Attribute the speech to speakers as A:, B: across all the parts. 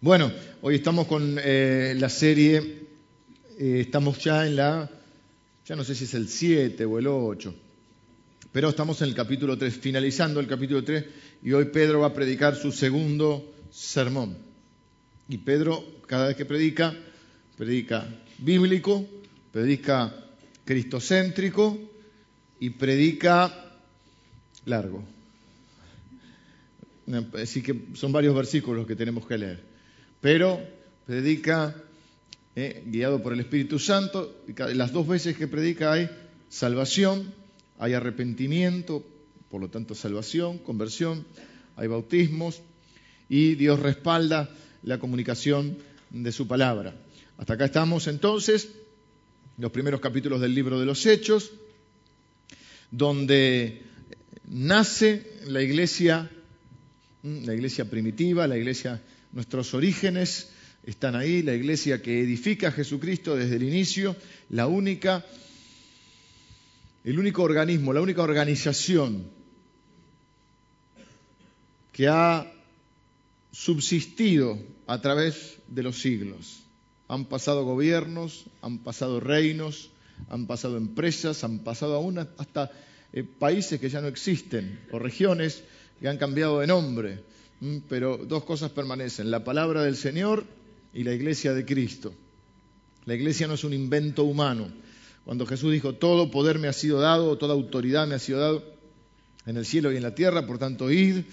A: Bueno, hoy estamos con eh, la serie, eh, estamos ya en la, ya no sé si es el 7 o el 8, pero estamos en el capítulo 3, finalizando el capítulo 3, y hoy Pedro va a predicar su segundo sermón. Y Pedro, cada vez que predica, predica bíblico, predica cristocéntrico y predica largo. Así que son varios versículos que tenemos que leer. Pero predica eh, guiado por el Espíritu Santo. Las dos veces que predica hay salvación, hay arrepentimiento, por lo tanto salvación, conversión, hay bautismos y Dios respalda la comunicación de su palabra. Hasta acá estamos entonces, los primeros capítulos del libro de los Hechos, donde nace la iglesia la iglesia primitiva, la iglesia, nuestros orígenes están ahí, la iglesia que edifica a Jesucristo desde el inicio, la única, el único organismo, la única organización que ha subsistido a través de los siglos. Han pasado gobiernos, han pasado reinos, han pasado empresas, han pasado aún hasta eh, países que ya no existen o regiones que han cambiado de nombre, pero dos cosas permanecen, la palabra del Señor y la iglesia de Cristo. La iglesia no es un invento humano. Cuando Jesús dijo, todo poder me ha sido dado, toda autoridad me ha sido dado en el cielo y en la tierra, por tanto, id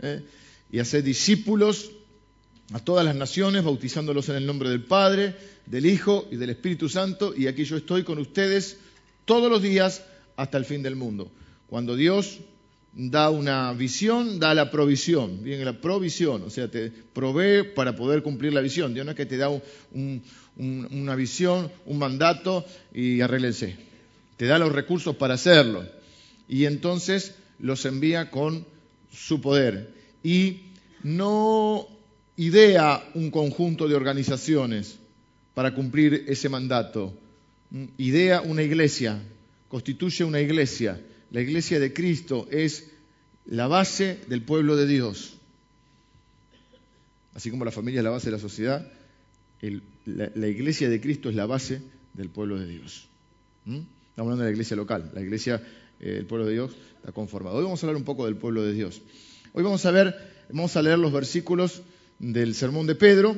A: ¿eh? y haced discípulos a todas las naciones, bautizándolos en el nombre del Padre, del Hijo y del Espíritu Santo, y aquí yo estoy con ustedes todos los días hasta el fin del mundo. Cuando Dios da una visión, da la provisión. Bien, la provisión, o sea, te provee para poder cumplir la visión. Dios no es que te da una visión, un mandato y arréglense. Te da los recursos para hacerlo. Y entonces los envía con su poder. Y no idea un conjunto de organizaciones para cumplir ese mandato. Idea una iglesia, constituye una iglesia la iglesia de Cristo es la base del pueblo de Dios. Así como la familia es la base de la sociedad, la, iglesia de Cristo es la base del pueblo de Dios. ¿Mm? Estamos hablando de la iglesia local. La iglesia, eh, el pueblo de Dios, está conformado. Hoy vamos a hablar un poco del pueblo de Dios. Hoy vamos a ver, vamos a leer los versículos del sermón de Pedro,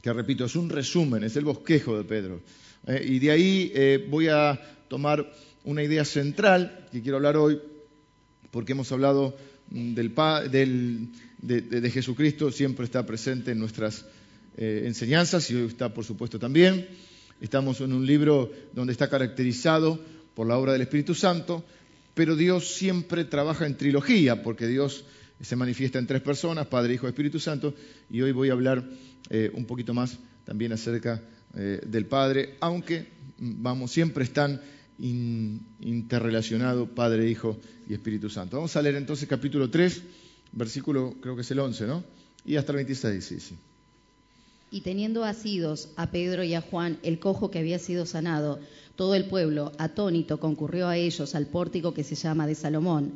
A: que repito, es un resumen, es el bosquejo de Pedro. Eh, y de ahí eh, voy a tomar una idea central que quiero hablar hoy, porque hemos hablado mm, del, de, Jesucristo, siempre está presente en nuestras eh, enseñanzas y hoy está, por supuesto, también. Estamos en un libro donde está caracterizado por la obra del Espíritu Santo, pero Dios siempre trabaja en trilogía, porque Dios se manifiesta en tres personas, Padre, Hijo, Espíritu Santo, y hoy voy a hablar eh, un poquito más también acerca eh, del Padre, aunque mm, vamos, siempre están interrelacionado Padre, Hijo y Espíritu Santo. Vamos a leer entonces capítulo 3, versículo creo que es el 11, ¿no? Y hasta el 26, sí.
B: Y teniendo asidos a Pedro y a Juan el cojo que había sido sanado, todo el pueblo, atónito, concurrió a ellos al pórtico que se llama de Salomón.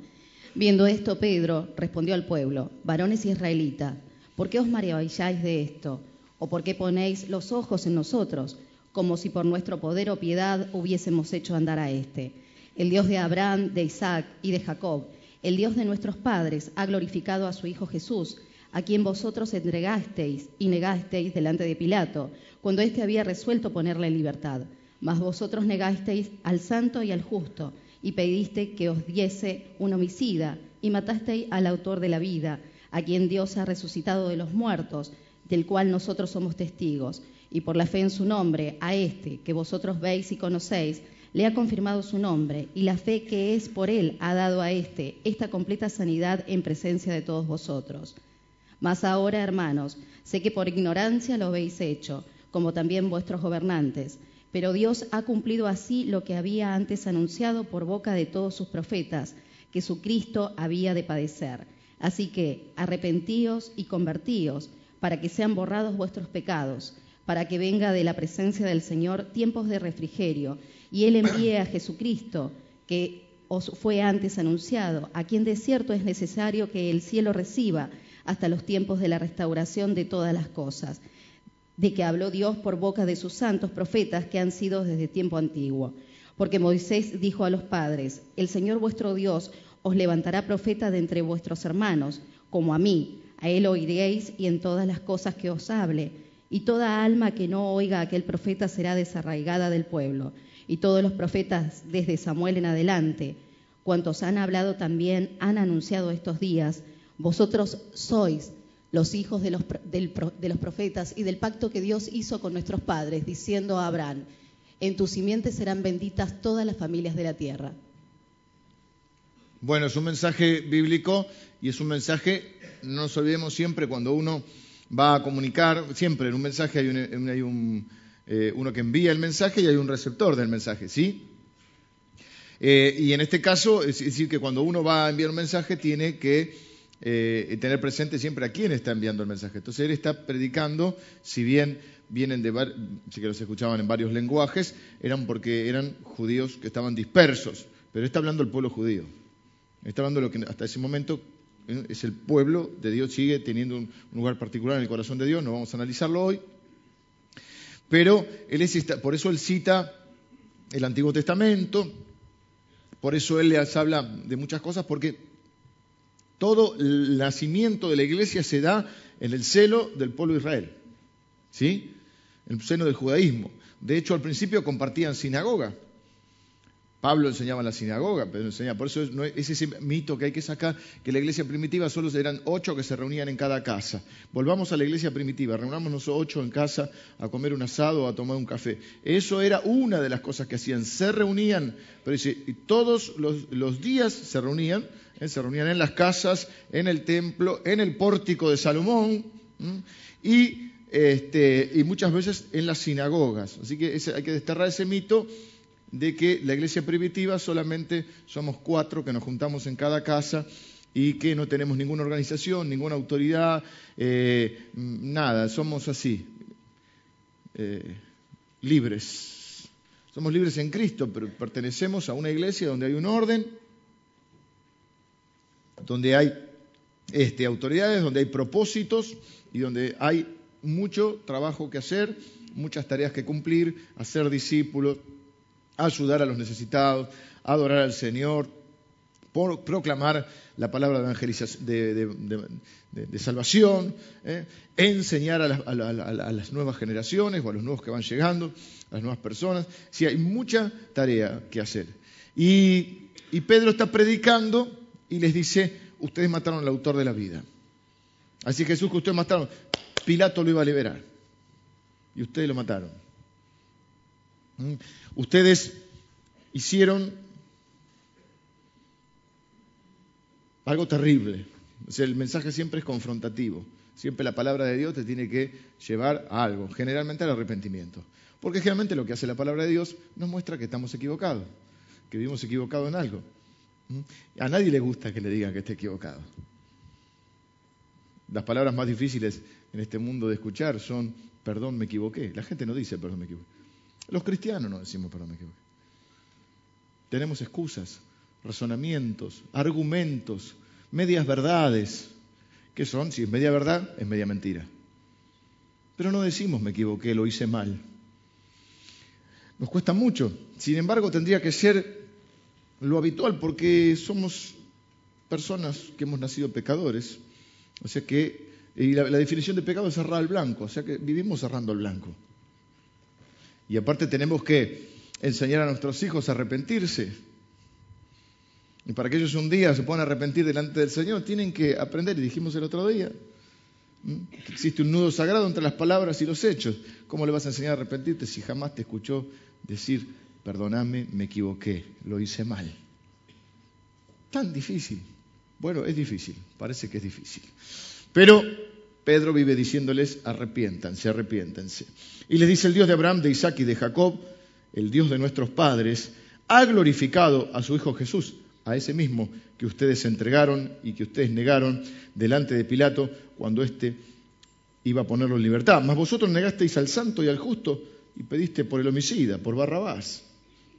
B: Viendo esto, Pedro respondió al pueblo, varones israelitas, ¿por qué os maravilláis de esto? ¿O por qué ponéis los ojos en nosotros? Como si por nuestro poder o piedad hubiésemos hecho andar a éste. El Dios de Abraham, de Isaac y de Jacob, el Dios de nuestros padres, ha glorificado a su Hijo Jesús, a quien vosotros entregasteis y negasteis delante de Pilato, cuando éste había resuelto ponerle en libertad. Mas vosotros negasteis al santo y al justo, y pedisteis que os diese un homicida, y matasteis al autor de la vida, a quien Dios ha resucitado de los muertos, del cual nosotros somos testigos y por la fe en su nombre, a este que vosotros veis y conocéis, le ha confirmado su nombre, y la fe que es por él ha dado a éste esta completa sanidad en presencia de todos vosotros. Mas ahora, hermanos, sé que por ignorancia lo habéis hecho, como también vuestros gobernantes, pero Dios ha cumplido así lo que había antes anunciado por boca de todos sus profetas, que su Cristo había de padecer. Así que arrepentíos y convertíos, para que sean borrados vuestros pecados para que venga de la presencia del Señor tiempos de refrigerio, y Él envíe a Jesucristo, que os fue antes anunciado, a quien de cierto es necesario que el cielo reciba, hasta los tiempos de la restauración de todas las cosas, de que habló Dios por boca de sus santos profetas que han sido desde tiempo antiguo. Porque Moisés dijo a los padres, el Señor vuestro Dios os levantará profeta de entre vuestros hermanos, como a mí, a él oiréis y en todas las cosas que os hable, y toda alma que no oiga a aquel profeta será desarraigada del pueblo, y todos los profetas desde Samuel en adelante, cuantos han hablado también, han anunciado estos días, vosotros sois los hijos de los, profetas y del pacto que Dios hizo con nuestros padres, diciendo a Abraham, en tus simientes serán benditas todas las familias de la tierra.
A: Bueno, es un mensaje bíblico y es un mensaje, no nos olvidemos siempre cuando uno va a comunicar, siempre en un mensaje hay, un, eh, uno que envía el mensaje y hay un receptor del mensaje, ¿sí? Eh, y en este caso, es decir, que cuando uno va a enviar un mensaje tiene que eh, tener presente siempre a quién está enviando el mensaje. Entonces él está predicando, si bien vienen de, sí que los escuchaban en varios lenguajes, eran porque eran judíos que estaban dispersos, pero está hablando el pueblo judío. Está hablando lo que hasta ese momento es el pueblo de Dios, sigue teniendo un lugar particular en el corazón de Dios, no vamos a analizarlo hoy. Pero él es, por eso él cita el Antiguo Testamento, por eso él les habla de muchas cosas, porque todo el nacimiento de la iglesia se da en el celo del pueblo de Israel. ¿Sí? En el seno del judaísmo. De hecho, al principio compartían sinagoga. Pablo enseñaba en la sinagoga, pero enseñaba. Por eso es, ese mito que hay que sacar, que la iglesia primitiva solo eran ocho que se reunían en cada casa. Volvamos a la iglesia primitiva, reunámonos ocho en casa a comer un asado o a tomar un café. Eso era una de las cosas que hacían. Se reunían, pero dice, todos los, días se reunían, ¿eh? se reunían en las casas, en el templo, en el pórtico de Salomón, este, y muchas veces en las sinagogas. Así que hay que desterrar ese mito de que la iglesia primitiva solamente somos cuatro que nos juntamos en cada casa y que no tenemos ninguna organización, ninguna autoridad, eh, nada, somos así, eh, libres. Somos libres en Cristo, pero pertenecemos a una iglesia donde hay un orden, donde hay este, autoridades, donde hay propósitos y donde hay mucho trabajo que hacer, muchas tareas que cumplir, hacer discípulos ayudar a los necesitados, adorar al Señor, proclamar la palabra de evangelización, de, salvación, ¿eh? enseñar a las, nuevas generaciones o a los nuevos que van llegando, a las nuevas personas. Sí, hay mucha tarea que hacer. Y, y Pedro está predicando y les dice, ustedes mataron al autor de la vida. Así Jesús que ustedes mataron, Pilato lo iba a liberar. Y ustedes lo mataron. ¿Mm? Ustedes hicieron algo terrible. el mensaje siempre es confrontativo. Siempre la palabra de Dios te tiene que llevar a algo, generalmente al arrepentimiento. Porque generalmente lo que hace la palabra de Dios nos muestra que estamos equivocados, que vivimos equivocados en algo. ¿Mm? A nadie le gusta que le digan que esté equivocado. Las palabras más difíciles en este mundo de escuchar son perdón, me equivoqué. La gente no dice perdón, me equivoqué. Los cristianos no decimos perdón, me equivoqué. Tenemos excusas, razonamientos, argumentos, medias verdades. ¿Qué son? Si es media verdad, es media mentira. Pero no decimos me equivoqué, lo hice mal. Nos cuesta mucho. Sin embargo, tendría que ser lo habitual porque somos personas que hemos nacido pecadores. O sea que y la, la definición de pecado es cerrar el blanco. O sea que vivimos cerrando el blanco. Y aparte tenemos que enseñar a nuestros hijos a arrepentirse. Y para que ellos un día se puedan arrepentir delante del Señor, tienen que aprender, y dijimos el otro día, que existe un nudo sagrado entre las palabras y los hechos. ¿Cómo le vas a enseñar a arrepentirte si jamás te escuchó decir, perdóname, me equivoqué, lo hice mal? Tan difícil. Bueno, es difícil, parece que es difícil. Pero Pedro vive diciéndoles, arrepiéntanse, arrepiéntanse. Y les dice el Dios de Abraham, de Isaac y de Jacob, el Dios de nuestros padres, ha glorificado a su Hijo Jesús, a ese mismo que ustedes entregaron y que ustedes negaron delante de Pilato cuando éste iba a ponerlo en libertad. Mas vosotros negasteis al santo y al justo y pediste por el homicida, por Barrabás.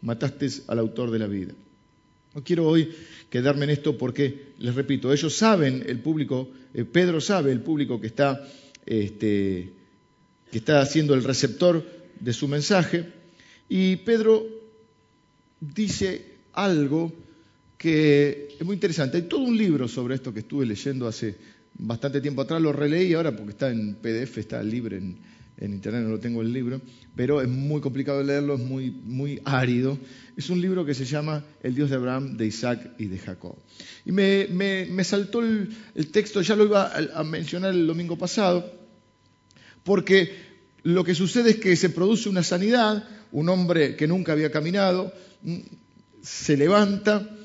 A: Matasteis al autor de la vida. No quiero hoy quedarme en esto porque, les repito, ellos saben, el público, eh, Pedro sabe, el público que está, este, que está haciendo el receptor de su mensaje, y Pedro dice algo que es muy interesante. Hay todo un libro sobre esto que estuve leyendo hace bastante tiempo atrás, lo releí ahora porque está en PDF, está libre en, internet, no lo tengo el libro, pero es muy complicado leerlo, es muy, muy árido. Es un libro que se llama El Dios de Abraham, de Isaac y de Jacob. Y me, saltó el, texto, ya lo iba a, mencionar el domingo pasado, porque lo que sucede es que se produce una sanidad, un hombre que nunca había caminado, mm, se levanta,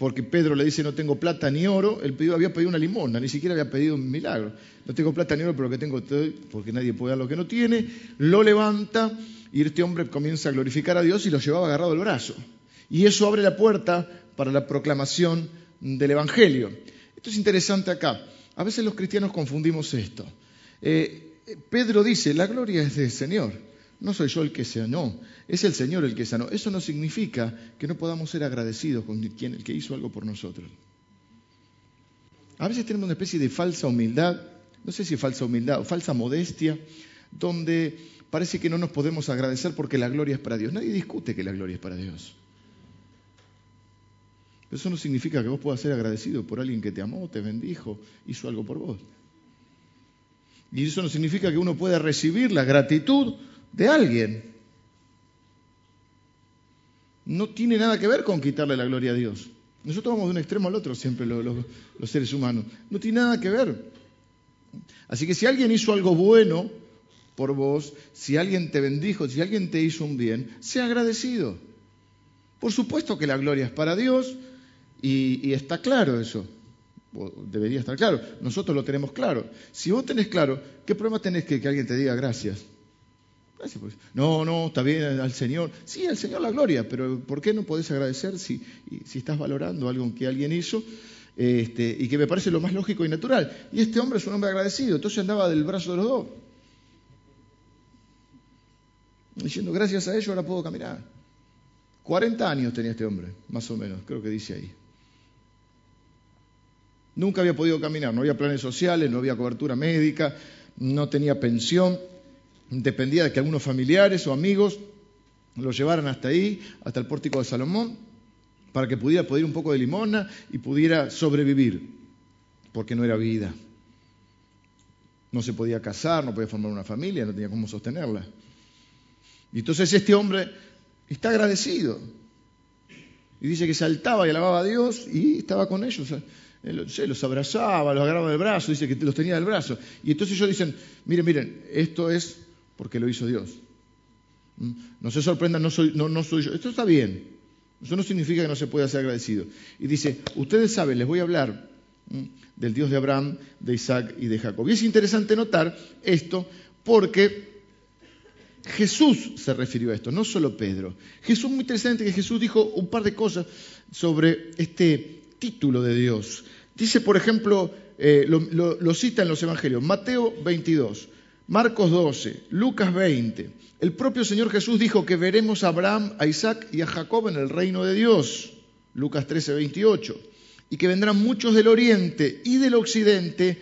A: porque Pedro le dice no tengo plata ni oro, él había pedido una limosna, ni siquiera había pedido un milagro. No tengo plata ni oro, pero lo que tengo porque nadie puede dar lo que no tiene. Lo levanta y este hombre comienza a glorificar a Dios y lo llevaba agarrado el brazo. Y eso abre la puerta para la proclamación del Evangelio. Esto es interesante acá. A veces los cristianos confundimos esto. Eh, Pedro dice, la gloria es del Señor. No soy yo el que sanó, es el Señor el que sanó. Eso no significa que no podamos ser agradecidos con quien, el que hizo algo por nosotros. A veces tenemos una especie de falsa humildad, no sé si falsa humildad o falsa modestia, donde parece que no nos podemos agradecer porque la gloria es para Dios. Nadie discute que la gloria es para Dios. Eso no significa que vos puedas ser agradecido por alguien que te amó, te bendijo, hizo algo por vos. Y eso no significa que uno pueda recibir la gratitud de alguien. No tiene nada que ver con quitarle la gloria a Dios. Nosotros vamos de un extremo al otro siempre los, seres humanos. No tiene nada que ver. Así que si alguien hizo algo bueno por vos, si alguien te bendijo, si alguien te hizo un bien, sea agradecido. Por supuesto que la gloria es para Dios y, está claro eso. Debería estar claro. Nosotros lo tenemos claro. Si vos tenés claro, ¿qué problema tenés que, que alguien te diga gracias? Pues. No, no, está bien al Señor. Sí, al Señor la gloria, pero ¿por qué no podés agradecer si, estás valorando algo que alguien hizo? Este, y que me parece lo más lógico y natural. Y este hombre es un hombre agradecido, entonces andaba del brazo de los dos. Diciendo, gracias a ello ahora puedo caminar. 40 años tenía este hombre, más o menos, creo que dice ahí. Nunca había podido caminar, no había planes sociales, no había cobertura médica, no tenía pensión dependía de que algunos familiares o amigos lo llevaran hasta ahí, hasta el pórtico de Salomón, para que pudiera pedir un poco de limona y pudiera sobrevivir, porque no era vida. No se podía casar, no podía formar una familia, no tenía cómo sostenerla. Y entonces este hombre está agradecido. Y dice que saltaba y alababa a Dios y estaba con ellos. Los abrazaba, los agarraba del brazo, dice que los tenía del brazo. Y entonces ellos dicen, miren, miren, esto es porque lo hizo Dios. ¿Mm? No se sorprendan, no soy, no, soy yo. Esto está bien. Eso no significa que no se pueda ser agradecido. Y dice, ustedes saben, les voy a hablar del Dios de Abraham, de Isaac y de Jacob. Y es interesante notar esto porque Jesús se refirió a esto, no solo Pedro. Jesús, muy interesante que Jesús dijo un par de cosas sobre este título de Dios. Dice, por ejemplo, eh, lo, lo cita en los Evangelios, Mateo 22. Marcos 12, Lucas 20. El propio Señor Jesús dijo que veremos a Abraham, a Isaac y a Jacob en el reino de Dios. Lucas 13, 28. Y que vendrán muchos del oriente y del occidente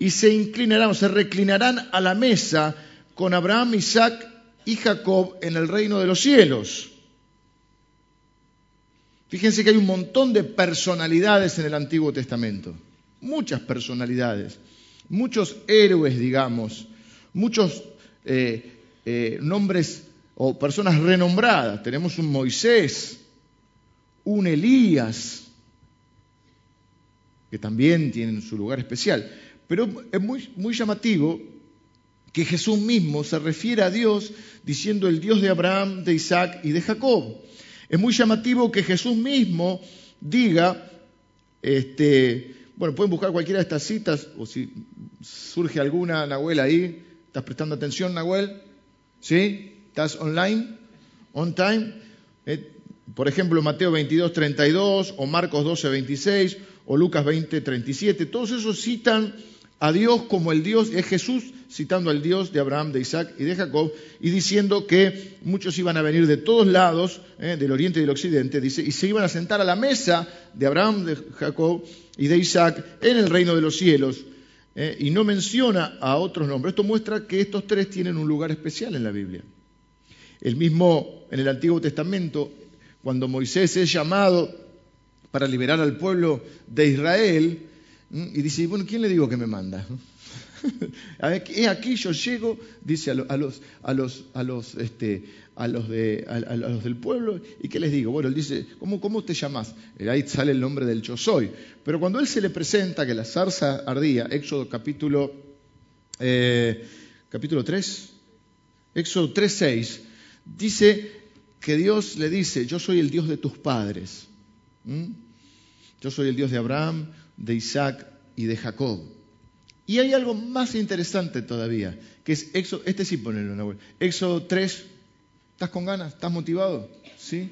A: y se inclinarán o se reclinarán a la mesa con Abraham, Isaac y Jacob en el reino de los cielos. Fíjense que hay un montón de personalidades en el Antiguo Testamento, muchas personalidades, muchos héroes, digamos, muchos eh, eh, nombres o personas renombradas. Tenemos un Moisés, un Elías, que también tienen su lugar especial. Pero es muy, muy llamativo que Jesús mismo se refiere a Dios diciendo el Dios de Abraham, de Isaac y de Jacob. Es muy llamativo que Jesús mismo diga, este, bueno, pueden buscar cualquiera de estas citas, o si surge alguna, Nahuel, ahí, ¿Estás prestando atención, Nahuel? ¿Sí? ¿Estás online? ¿On time? Eh, por ejemplo, Mateo 22, 32, o Marcos 12, 26, o Lucas 20, 37. Todos esos citan a Dios como el Dios, es Jesús citando al Dios de Abraham, de Isaac y de Jacob, y diciendo que muchos iban a venir de todos lados, eh, del oriente y del occidente, dice, y se iban a sentar a la mesa de Abraham, de Jacob y de Isaac en el reino de los cielos. Eh, y no menciona a otros nombres. Esto muestra que estos tres tienen un lugar especial en la Biblia. El mismo en el Antiguo Testamento, cuando Moisés es llamado para liberar al pueblo de Israel, y dice, bueno, ¿quién le digo que me manda? Es aquí yo llego, dice a los, a los, a los, este, a los, de, a, los del pueblo, ¿y qué les digo? Bueno, él dice, ¿cómo, cómo te llamas? Ahí sale el nombre del yo soy. Pero cuando él se le presenta que la zarza ardía, Éxodo capítulo, eh, capítulo 3, Éxodo 3, 6, dice que Dios le dice, yo soy el Dios de tus padres. Yo soy el Dios de Abraham, de Isaac y de Jacob. Y hay algo más interesante todavía, que es Éxodo, este sí ponelo Éxodo 3, ¿estás con ganas? ¿Estás motivado? ¿Sí?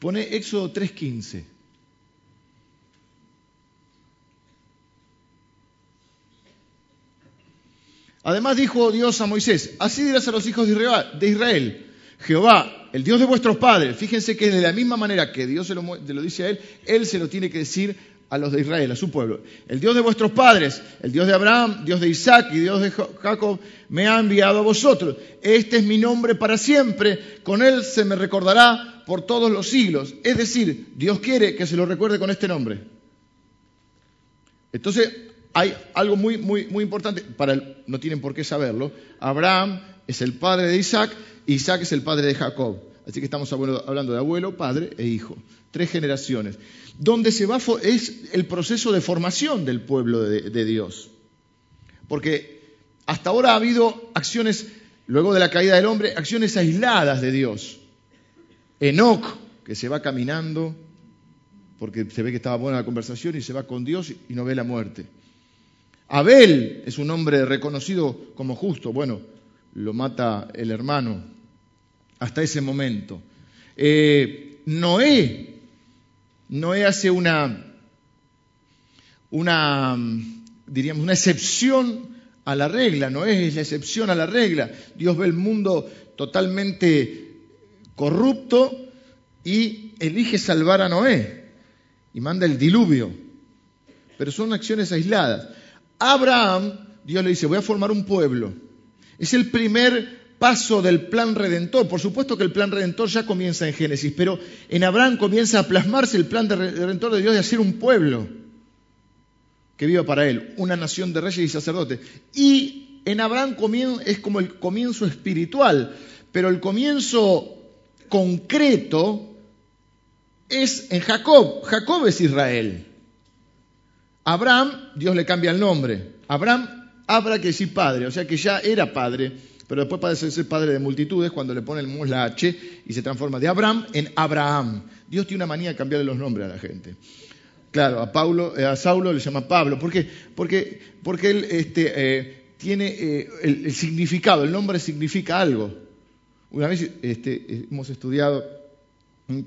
A: Pone Éxodo 3.15. Además dijo Dios a Moisés, así dirás a los hijos de Israel, Jehová, el Dios de vuestros padres, fíjense que de la misma manera que Dios se lo, lo dice a él, él se lo tiene que decir a los de Israel, a su pueblo. El Dios de vuestros padres, el Dios de Abraham, Dios de Isaac y Dios de Jacob, me ha enviado a vosotros. Este es mi nombre para siempre, con él se me recordará por todos los siglos. Es decir, Dios quiere que se lo recuerde con este nombre. Entonces, hay algo muy, muy, muy importante, para no tienen por qué saberlo. Abraham es el padre de Isaac, Isaac es el padre de Jacob. Así que estamos hablando de abuelo, padre e hijo. Tres generaciones donde se va es el proceso de formación del pueblo de, Dios. Porque hasta ahora ha habido acciones, luego de la caída del hombre, acciones aisladas de Dios. Enoch, que se va caminando, porque se ve que estaba buena la conversación y se va con Dios y no ve la muerte. Abel es un hombre reconocido como justo, bueno, lo mata el hermano hasta ese momento. Eh, Noé Noé hace una, una, diríamos, una excepción a la regla, Noé es la excepción a la regla. Dios ve el mundo totalmente corrupto y elige salvar a Noé y manda el diluvio. Pero son acciones aisladas. Abraham, Dios le dice, voy a formar un pueblo. Es el primer paso del plan redentor. Por supuesto que el plan redentor ya comienza en Génesis, pero en Abraham comienza a plasmarse el plan de redentor de Dios de hacer un pueblo que viva para él, una nación de reyes y sacerdotes. Y en Abraham es como el comienzo espiritual, pero el comienzo concreto es en Jacob. Jacob es Israel. Abraham, Dios le cambia el nombre. Abraham, Abra que decir padre, o sea que ya era padre pero después parece ser padre de multitudes cuando le ponen la H y se transforma de Abraham en Abraham. Dios tiene una manía de cambiarle los nombres a la gente. Claro, a, Paulo, eh, a Saulo le llama Pablo. ¿Por qué? Porque, porque él este, eh, tiene eh, el, significado, el nombre significa algo. Una vez este, hemos estudiado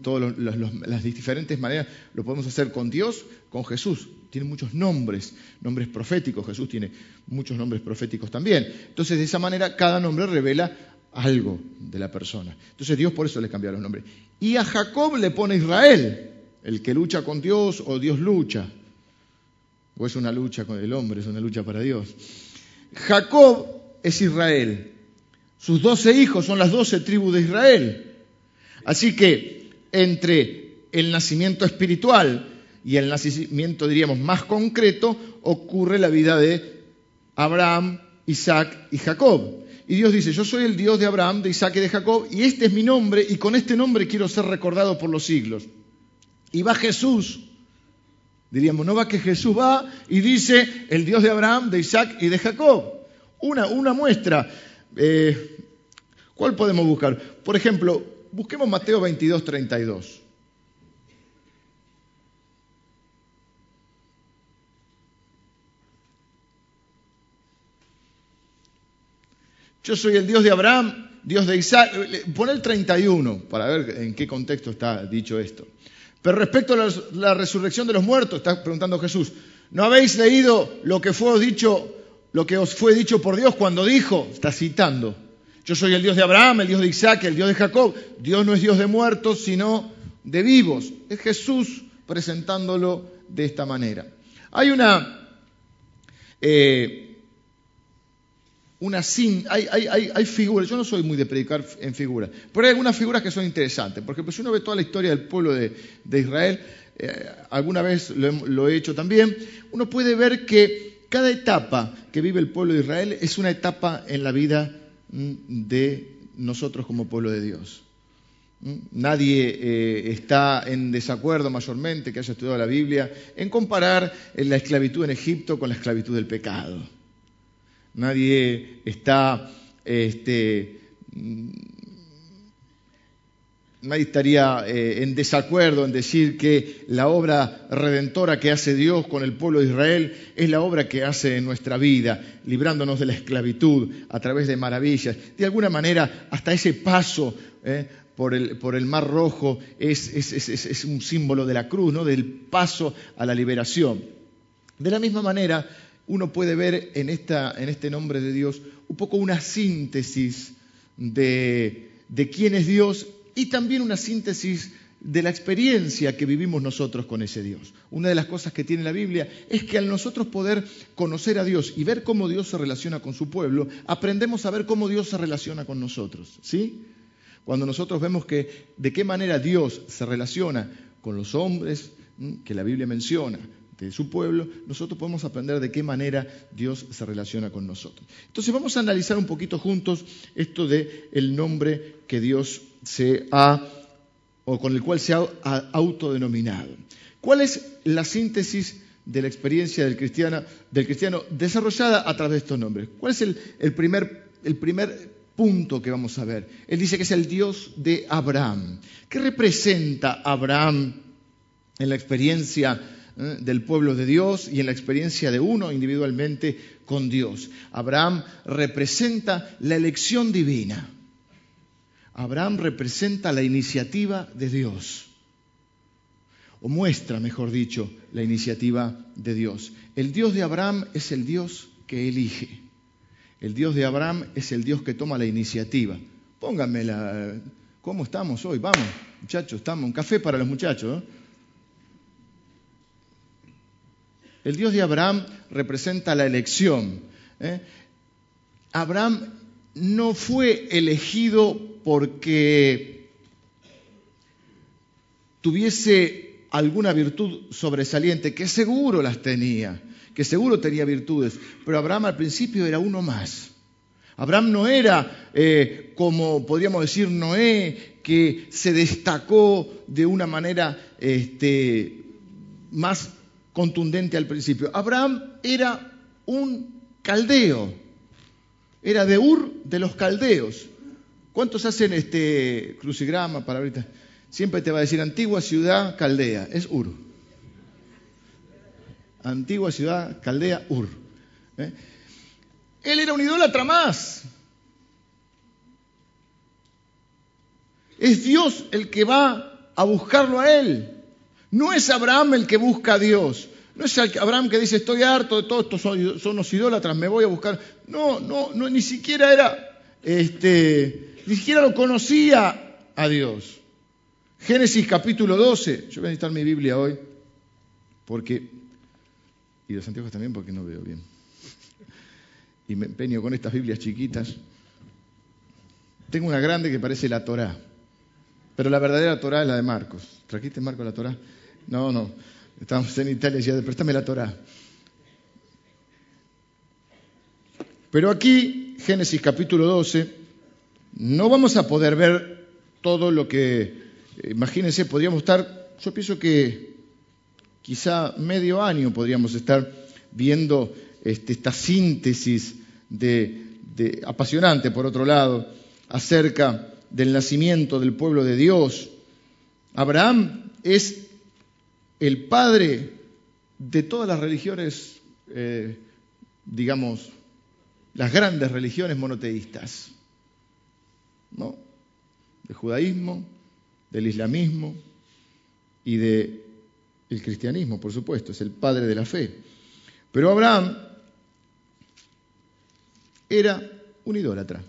A: todas las diferentes maneras, lo podemos hacer con Dios, con Jesús tiene muchos nombres, nombres proféticos, Jesús tiene muchos nombres proféticos también. Entonces, de esa manera, cada nombre revela algo de la persona. Entonces, Dios por eso le cambia los nombres. Y a Jacob le pone Israel, el que lucha con Dios o Dios lucha. O es una lucha con el hombre, es una lucha para Dios. Jacob es Israel. Sus doce hijos son las doce tribus de Israel. Así que entre el nacimiento espiritual y el nacimiento, diríamos, más concreto, ocurre la vida de Abraham, Isaac y Jacob. Y Dios dice, yo soy el Dios de Abraham, de Isaac y de Jacob, y este es mi nombre, y con este nombre quiero ser recordado por los siglos. Y va Jesús, diríamos, no va que Jesús va y dice, el Dios de Abraham, de Isaac y de Jacob. Una, una muestra. Eh, ¿Cuál podemos buscar? Por ejemplo, busquemos Mateo 22, 32. Yo soy el Dios de Abraham, Dios de Isaac. Pon el 31 para ver en qué contexto está dicho esto. Pero respecto a la resurrección de los muertos, está preguntando Jesús, ¿No habéis leído lo que fue dicho, lo que os fue dicho por Dios cuando dijo, está citando, yo soy el Dios de Abraham, el Dios de Isaac, el Dios de Jacob. Dios no es Dios de muertos, sino de vivos. Es Jesús presentándolo de esta manera. Hay una, eh, una sin, hay, hay, hay, figuras, yo no soy muy de predicar en figuras, pero hay algunas figuras que son interesantes. Porque si uno ve toda la historia del pueblo de, Israel, eh, alguna vez lo he hecho también, uno puede ver que cada etapa que vive el pueblo de Israel es una etapa en la vida de nosotros como pueblo de Dios. Nadie eh, está en desacuerdo mayormente que haya estudiado la Biblia en comparar la esclavitud en Egipto con la esclavitud del pecado. Nadie está este, nadie estaría eh, en desacuerdo en decir que la obra redentora que hace Dios con el pueblo de Israel es la obra que hace en nuestra vida, librándonos de la esclavitud a través de maravillas. De alguna manera, hasta ese paso eh, por, el, por, el, Mar Rojo es, es, un símbolo de la cruz, ¿no? del paso a la liberación. De la misma manera, uno puede ver en, este nombre de Dios un poco una síntesis de, de quién es Dios y también una síntesis de la experiencia que vivimos nosotros con ese Dios. Una de las cosas que tiene la Biblia es que al nosotros poder conocer a Dios y ver cómo Dios se relaciona con su pueblo, aprendemos a ver cómo Dios se relaciona con nosotros. ¿Sí? Cuando nosotros vemos que de qué manera Dios se relaciona con los hombres que la Biblia menciona, de su pueblo, nosotros podemos aprender de qué manera Dios se relaciona con nosotros. Entonces vamos a analizar un poquito juntos esto de el nombre que Dios se ha o con el cual se ha autodenominado. ¿Cuál es la síntesis de la experiencia del cristiano, del cristiano desarrollada a través de estos nombres? ¿Cuál es el, primer, el primer punto que vamos a ver? Él dice que es el Dios de Abraham. ¿Qué representa Abraham en la experiencia ¿eh? del pueblo de Dios y en la experiencia de uno individualmente con Dios. Abraham representa la elección divina. Abraham representa la iniciativa de Dios, o muestra, mejor dicho, la iniciativa de Dios. El Dios de Abraham es el Dios que elige. El Dios de Abraham es el Dios que toma la iniciativa. Pónganme la... ¿Cómo estamos hoy? Vamos, muchachos, estamos. Un café para los muchachos. ¿eh? El Dios de Abraham representa la elección. ¿eh? Abraham no fue elegido porque tuviese alguna virtud sobresaliente, que seguro las tenía, que seguro tenía virtudes, pero Abraham al principio era uno más. Abraham no era, eh, como podríamos decir, Noé, que se destacó de una manera este, más contundente al principio. Abraham era un caldeo, era de Ur de los caldeos. ¿Cuántos hacen este crucigrama para ahorita? Siempre te va a decir antigua ciudad caldea, es Ur. Antigua ciudad caldea, Ur. ¿eh? Él era un idólatra más. Es Dios el que va a buscarlo a él. No es Abraham el que busca a Dios. No es Abraham que dice, estoy harto de todos estos son, los idólatras, me voy a buscar. No, no, no, ni siquiera era, este, ni siquiera lo conocía a Dios. Génesis capítulo 12. Yo voy a necesitar mi Biblia hoy, porque, y los antiguos también porque no veo bien. Y me empeño con estas Biblias chiquitas. Tengo una grande que parece la Torá, pero la verdadera Torá es la de Marcos. ¿Trajiste Marcos la Torá? No, no. Estábamos en Italia y decía, la Torah. Pero aquí, Génesis capítulo 12, no vamos a poder ver todo lo que, imagínense, podríamos estar, yo pienso que quizá medio año podríamos estar viendo este, esta síntesis de, apasionante, por otro lado, acerca del nacimiento del pueblo de Dios. Abraham es el padre de todas las religiones, eh, digamos, las grandes religiones monoteístas, ¿no? Del judaísmo, del islamismo y del cristianismo, por supuesto, es el padre de la fe. Pero Abraham era un idólatra.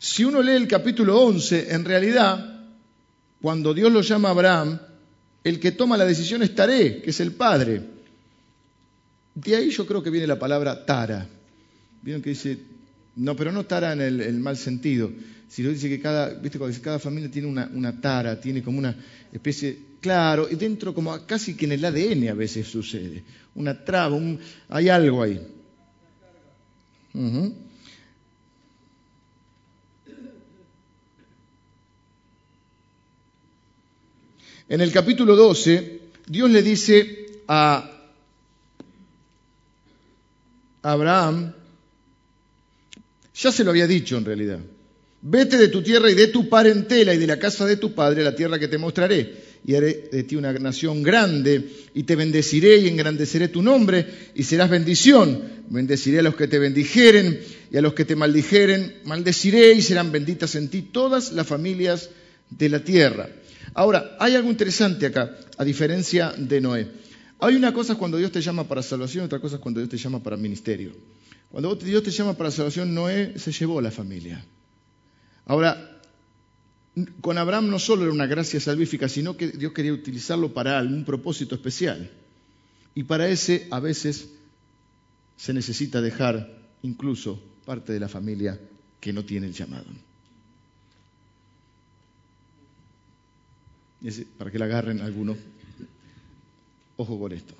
A: Si uno lee el capítulo 11, en realidad, cuando Dios lo llama a Abraham, el que toma la decisión es Taré, que es el padre. De ahí yo creo que viene la palabra Tara. Vieron que dice, no, pero no Tara en el, mal sentido, sino dice que cada, ¿viste? cada familia tiene una, Tara, tiene como una especie, claro, y dentro como casi que en el ADN a veces sucede, una traba, hay algo ahí. En el capítulo 12, Dios le dice a Abraham, ya se lo había dicho en realidad, vete de tu tierra y de tu parentela y de la casa de tu padre a la tierra que te mostraré, y haré de ti una nación grande, y te bendeciré y engrandeceré tu nombre, y serás bendición. Bendeciré a los que te bendijeren, y a los que te maldijeren, maldeciré, y serán benditas en ti todas las familias de la tierra. Ahora, hay algo interesante acá, a diferencia de Noé. Hay una cosa cuando Dios te llama para salvación, otra cosa cuando Dios te llama para ministerio. Cuando Dios te llama para salvación, Noé se llevó a la familia. Ahora, con Abraham no solo era una gracia salvífica, sino que Dios quería utilizarlo para algún propósito especial. Y para ese a veces se necesita dejar incluso parte de la familia que no tiene el llamado. Para que la agarren algunos. Ojo con esto.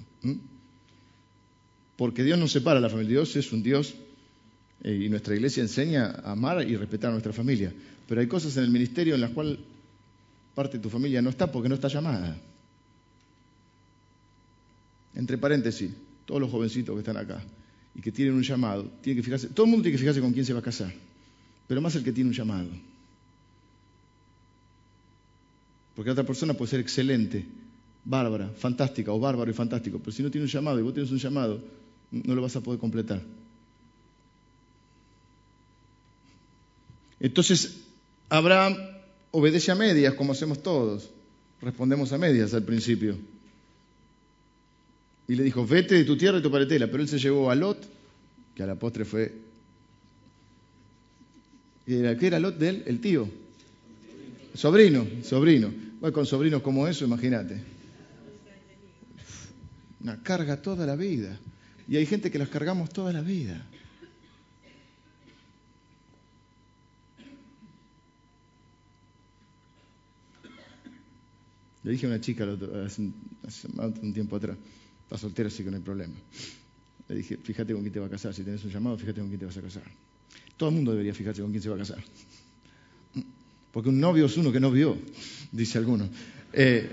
A: Porque Dios no separa a la familia. Dios es un Dios eh, y nuestra iglesia enseña a amar y respetar a nuestra familia. Pero hay cosas en el ministerio en las cuales parte de tu familia no está porque no está llamada. Entre paréntesis, todos los jovencitos que están acá y que tienen un llamado, tienen que fijarse, todo el mundo tiene que fijarse con quién se va a casar, pero más el que tiene un llamado. Porque otra persona puede ser excelente, bárbara, fantástica, o bárbaro y fantástico, pero si no tiene un llamado y vos tienes un llamado, no lo vas a poder completar. Entonces, Abraham obedece a medias, como hacemos todos. Respondemos a medias al principio. Y le dijo, vete de tu tierra y tu paretela. Pero él se llevó a Lot, que a la postre fue... ¿Qué era Lot de él? El tío. Sobrino, sobrino. Bueno, con sobrinos como eso, imagínate. Una carga toda la vida. Y hay gente que las cargamos toda la vida. Le dije a una chica hace, un, tiempo atrás, está soltera así que no hay problema. Le dije, fíjate con quién te va a casar, si tienes un llamado, fíjate con quién te vas a casar. Todo el mundo debería fijarse con quién se va a casar. Porque un novio es uno que no vio, dice alguno. Eh,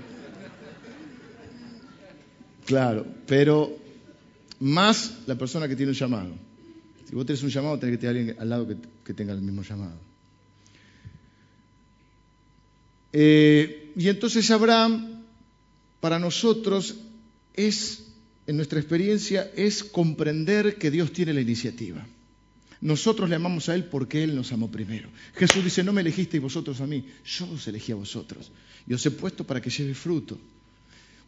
A: claro, pero más la persona que tiene un llamado. Si vos tenés un llamado, tenés que tener alguien al lado que, tenga el mismo llamado. Eh, y entonces Abraham, para nosotros, es, en nuestra experiencia, es comprender que Dios tiene la iniciativa. Nosotros le amamos a Él porque Él nos amó primero. Jesús dice, no me elegisteis vosotros a mí, yo os elegí a vosotros. Y os he puesto para que lleve fruto.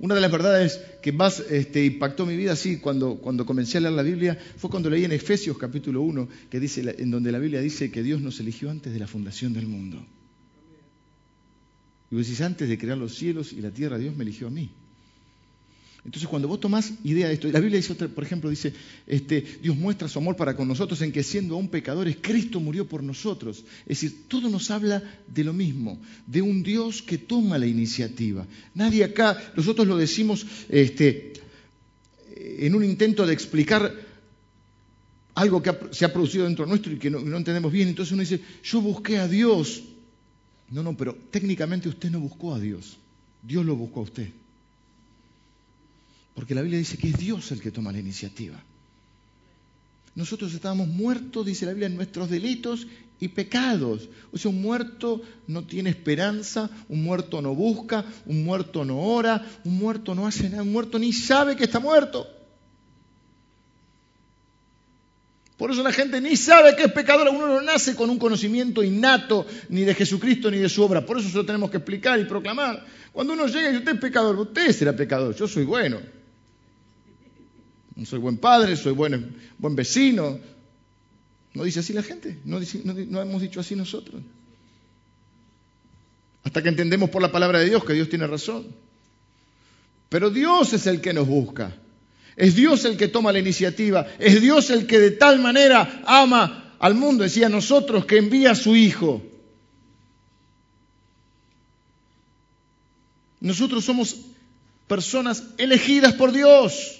A: Una de las verdades que más este, impactó mi vida así cuando, cuando comencé a leer la Biblia fue cuando leí en Efesios capítulo 1, que dice, en donde la Biblia dice que Dios nos eligió antes de la fundación del mundo. Y vos decís, antes de crear los cielos y la tierra, Dios me eligió a mí. Entonces, cuando vos tomás idea de esto, la Biblia dice, por ejemplo, dice, este, Dios muestra su amor para con nosotros en que siendo aún pecadores, Cristo murió por nosotros. Es decir, todo nos habla de lo mismo, de un Dios que toma la iniciativa. Nadie acá, nosotros lo decimos este, en un intento de explicar algo que se ha producido dentro nuestro y que no, no entendemos bien. Entonces uno dice, yo busqué a Dios. No, no, pero técnicamente usted no buscó a Dios. Dios lo buscó a usted. Porque la Biblia dice que es Dios el que toma la iniciativa. Nosotros estábamos muertos, dice la Biblia, en nuestros delitos y pecados. O sea, un muerto no tiene esperanza, un muerto no busca, un muerto no ora, un muerto no hace nada, un muerto ni sabe que está muerto. Por eso la gente ni sabe que es pecador, uno no nace con un conocimiento innato ni de Jesucristo ni de su obra. Por eso se lo tenemos que explicar y proclamar. Cuando uno llega y usted es pecador, usted será pecador, yo soy bueno. Soy buen padre, soy buen, buen vecino. ¿No dice así la gente? ¿No, no hemos dicho así nosotros? Hasta que entendemos por la palabra de Dios que Dios tiene razón. Pero Dios es el que nos busca. Es Dios el que toma la iniciativa. Es Dios el que de tal manera ama al mundo, decía nosotros, que envía a su Hijo. Nosotros somos personas elegidas por Dios.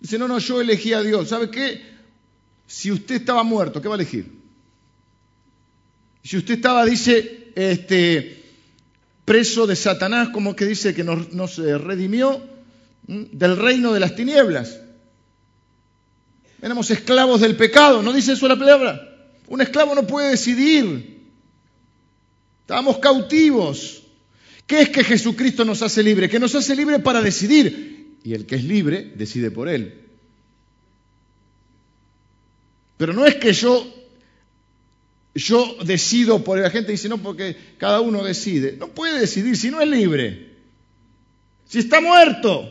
A: Dice, no, no, yo elegí a Dios. ¿Sabe qué? Si usted estaba muerto, ¿qué va a elegir? Si usted estaba, dice, este, preso de Satanás, como que dice que nos, nos redimió del reino de las tinieblas. Éramos esclavos del pecado, ¿no dice eso la palabra? Un esclavo no puede decidir. Estábamos cautivos. ¿Qué es que Jesucristo nos hace libre? Que nos hace libre para decidir. Y el que es libre decide por él. Pero no es que yo yo decido por la gente dice no porque cada uno decide. No puede decidir si no es libre. Si está muerto.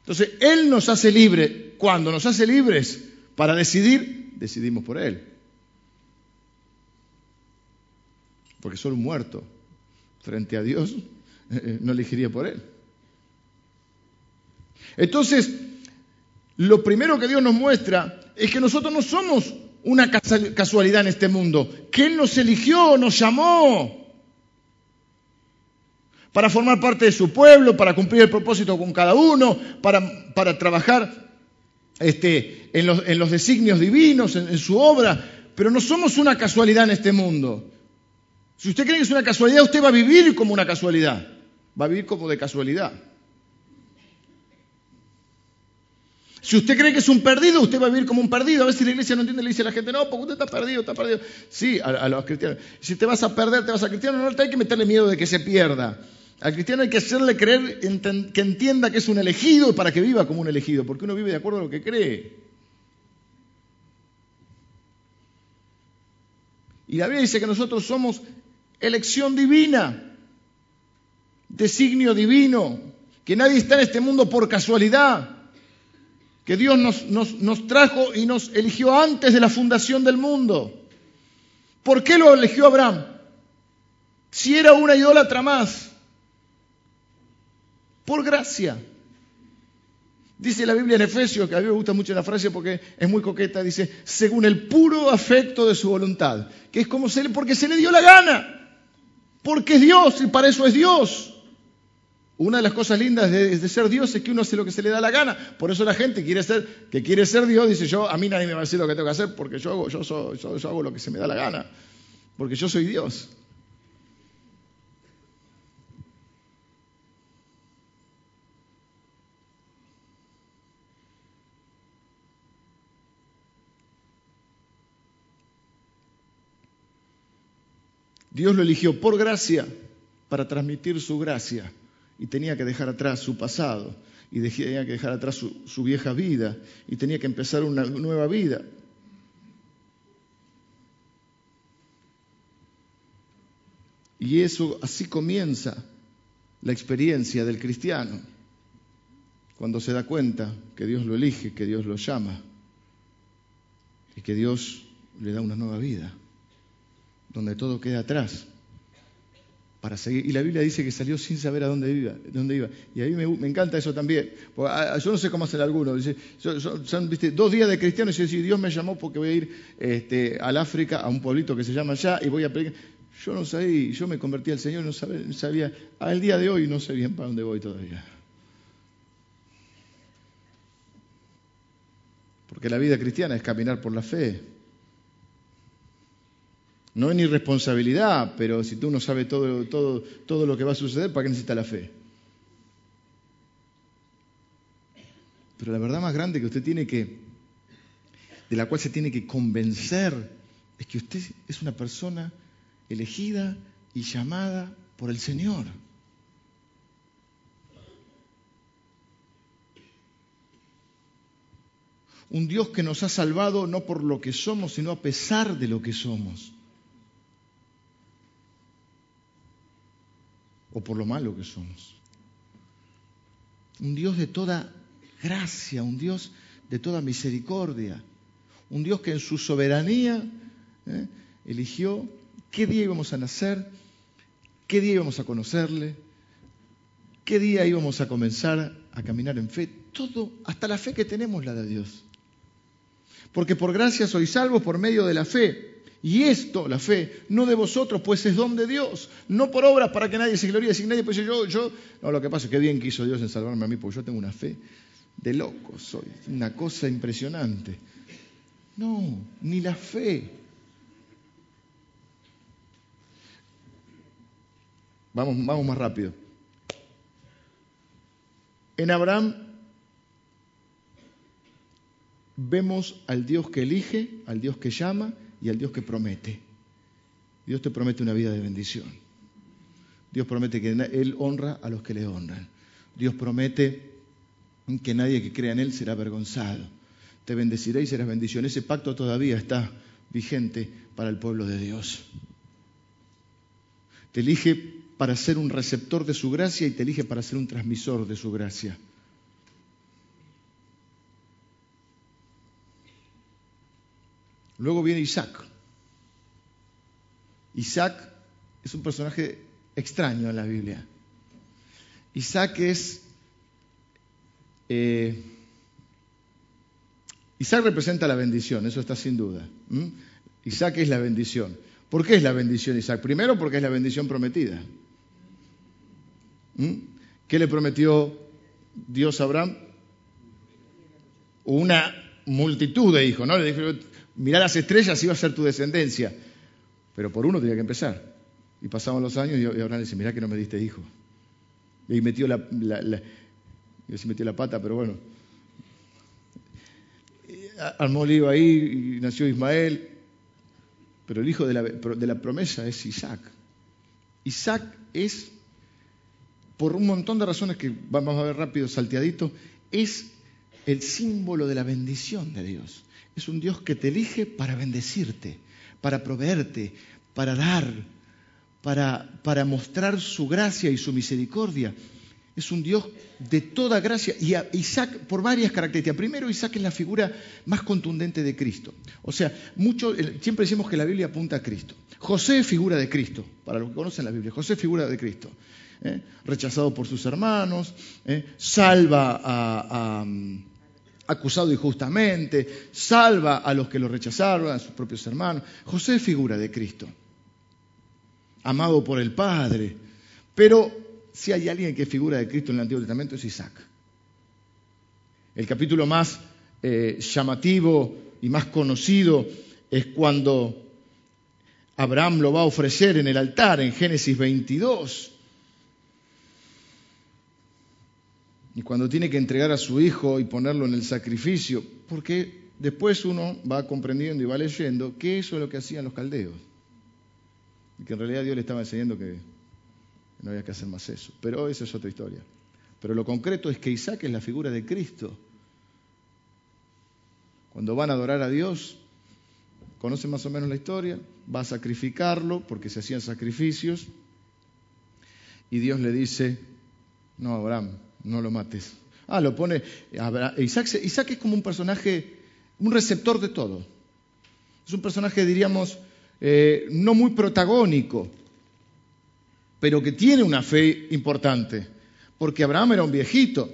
A: Entonces, Él nos hace libre. Cuando nos hace libres para decidir, decidimos por Él. Porque solo un muerto frente a Dios no elegiría por Él. Entonces, lo primero que Dios nos muestra es que nosotros no somos una casualidad en este mundo, que Él nos eligió, nos llamó para formar parte de su pueblo, para cumplir el propósito con cada uno, para, para trabajar este, en, los, designios divinos, en, en su obra, pero no somos una casualidad en este mundo. Si usted cree que es una casualidad, usted va a vivir como una casualidad, va a vivir como de casualidad. Si usted cree que es un perdido, usted va a vivir como un perdido. A veces la iglesia no entiende, le dice a la gente, no, porque usted está perdido, está perdido. Sí, a, los cristianos. Si te vas a perder, te vas a cristiano, no hay que meterle miedo de que se pierda. Al cristiano hay que hacerle creer que entienda que es un elegido para que viva como un elegido, porque uno vive de acuerdo a lo que cree. Y la Biblia dice que nosotros somos elección divina, designio divino, que nadie está en este mundo por casualidad que Dios nos, trajo y nos eligió antes de la fundación del mundo. ¿Por qué lo eligió Abraham? Si era una idólatra más. Por gracia. Dice la Biblia en Efesios, que a mí me gusta mucho la frase porque es muy coqueta, dice, según el puro afecto de su voluntad, que es como se porque se le dio la gana, porque es Dios y para eso es Dios. Una de las cosas lindas de, ser Dios es que uno hace lo que se le da la gana. Por eso la gente quiere ser, que quiere ser Dios dice, yo, a mí nadie me va a decir lo que tengo que hacer porque yo hago, yo, yo hago lo que se me da la gana. Porque yo soy Dios. Dios lo eligió por gracia para transmitir su gracia y tenía que dejar atrás su pasado y tenía que dejar atrás su, vieja vida y tenía que empezar una nueva vida. Y eso así comienza la experiencia del cristiano, cuando se da cuenta que Dios lo elige, que Dios lo llama y que Dios le da una nueva vida, donde todo queda atrás Y la Biblia dice que salió sin saber a dónde iba. Dónde iba. Y a mí me, encanta eso también. yo no sé cómo hacen algunos. Dice, son, dos días de cristianos y decir, Dios me llamó porque voy a ir este, al África, a un pueblito que se llama allá, y voy a predicar. Yo no sabía, yo me convertí al Señor, no sabía, no sabía, al día de hoy no sé bien para dónde voy todavía. Porque la vida cristiana es caminar por la fe. No es ni responsabilidad, pero si tú no sabes todo, todo, todo lo que va a suceder, ¿para qué necesitas la fe? Pero la verdad más grande que usted tiene que, de la cual se tiene que convencer, es que usted es una persona elegida y llamada por el Señor. Un Dios que nos ha salvado no por lo que somos, sino a pesar de lo que somos. O por lo malo que somos. un Dios de toda gracia, un Dios de toda misericordia, un Dios que en su soberanía ¿eh? eligió qué día íbamos a nacer, qué día íbamos a conocerle, qué día íbamos a comenzar a caminar en fe, todo, hasta la fe que tenemos la de Dios. Porque por gracia sois salvos por medio de la fe. Y esto, la fe, no de vosotros, pues es don de Dios. No por obras para que nadie se gloríe, sin nadie pues yo, yo. No, lo que pasa es que bien quiso Dios en salvarme a mí, porque yo tengo una fe de loco, soy una cosa impresionante. No, ni la fe. Vamos, vamos más rápido. En Abraham vemos al Dios que elige, al Dios que llama y al Dios que promete. Dios te promete una vida de bendición. Dios promete que Él honra a los que le honran. Dios promete que nadie que crea en Él será avergonzado. Te bendeciré y serás bendición. Ese pacto todavía está vigente para el pueblo de Dios. Te elige para ser un receptor de su gracia y te elige para ser un transmisor de su gracia. Luego viene Isaac. Isaac es un personaje extraño en la Biblia. Isaac es... Eh, Isaac representa la bendición, eso está sin duda. Isaac es la bendición. ¿Por qué es la bendición Isaac? Primero porque es la bendición prometida. ¿Qué le prometió Dios a Abraham? Una multitud de hijos, ¿no? Le dijo, mirá las estrellas va a ser tu descendencia. Pero por uno tenía que empezar. Y pasaban los años y Abraham dice, mirá que no me diste hijo. Y ahí metió la, metió la pata, pero bueno. Armó lío ahí y nació Ismael. Pero el hijo de la, de la promesa es Isaac. Isaac es, por un montón de razones que vamos a ver rápido, salteadito, es el símbolo de la bendición de Dios. Es un Dios que te elige para bendecirte, para proveerte, para dar, para, para mostrar su gracia y su misericordia. Es un Dios de toda gracia. Y Isaac, por varias características. Primero, Isaac es la figura más contundente de Cristo. O sea, mucho, siempre decimos que la Biblia apunta a Cristo. José es figura de Cristo, para los que conocen la Biblia. José es figura de Cristo. ¿eh? Rechazado por sus hermanos, ¿eh? salva a acusado injustamente, salva a los que lo rechazaron, a sus propios hermanos. José es figura de Cristo, amado por el Padre. Pero si hay alguien que es figura de Cristo en el Antiguo Testamento es Isaac. El capítulo más eh, llamativo y más conocido es cuando Abraham lo va a ofrecer en el altar en Génesis 22. Y cuando tiene que entregar a su hijo y ponerlo en el sacrificio, porque después uno va comprendiendo y va leyendo que eso es lo que hacían los caldeos, y que en realidad Dios le estaba enseñando que no había que hacer más eso, pero esa es otra historia. Pero lo concreto es que Isaac es la figura de Cristo. Cuando van a adorar a Dios, conocen más o menos la historia, va a sacrificarlo porque se hacían sacrificios y Dios le dice, no, Abraham, no lo mates. Ah, lo pone. Isaac, Isaac es como un personaje, un receptor de todo. Es un personaje, diríamos, eh, no muy protagónico, pero que tiene una fe importante. Porque Abraham era un viejito.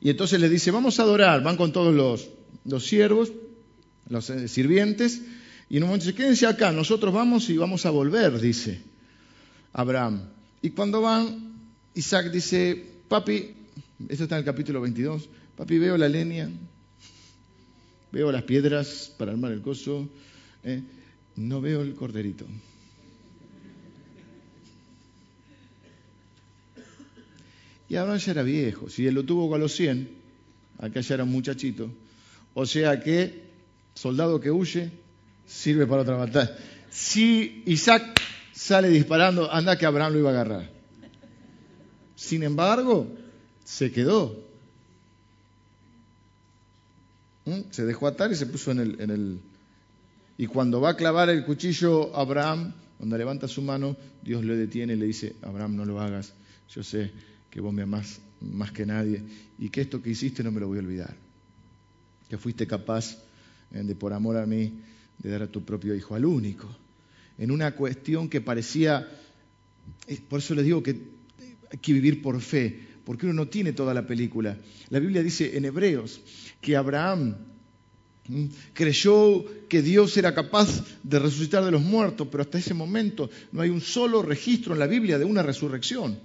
A: Y entonces le dice, vamos a adorar. Van con todos los, los siervos, los eh, sirvientes. Y en un momento dice, quédense acá, nosotros vamos y vamos a volver, dice Abraham. Y cuando van, Isaac dice, papi, esto está en el capítulo 22, papi, veo la leña, veo las piedras para armar el coso, ¿eh? no veo el corderito. Y Abraham ya era viejo, si él lo tuvo a los 100, acá ya era un muchachito, o sea que soldado que huye sirve para otra batalla. Si Isaac sale disparando, anda que Abraham lo iba a agarrar. Sin embargo, se quedó. ¿Mm? Se dejó atar y se puso en el, en el... Y cuando va a clavar el cuchillo Abraham, cuando levanta su mano, Dios le detiene y le dice, Abraham, no lo hagas. Yo sé que vos me amás más que nadie y que esto que hiciste no me lo voy a olvidar. Que fuiste capaz eh, de, por amor a mí, de dar a tu propio hijo, al único, en una cuestión que parecía, eh, por eso les digo que hay que vivir por fe, porque uno no tiene toda la película. La Biblia dice en Hebreos que Abraham creyó que Dios era capaz de resucitar de los muertos, pero hasta ese momento no hay un solo registro en la Biblia de una resurrección.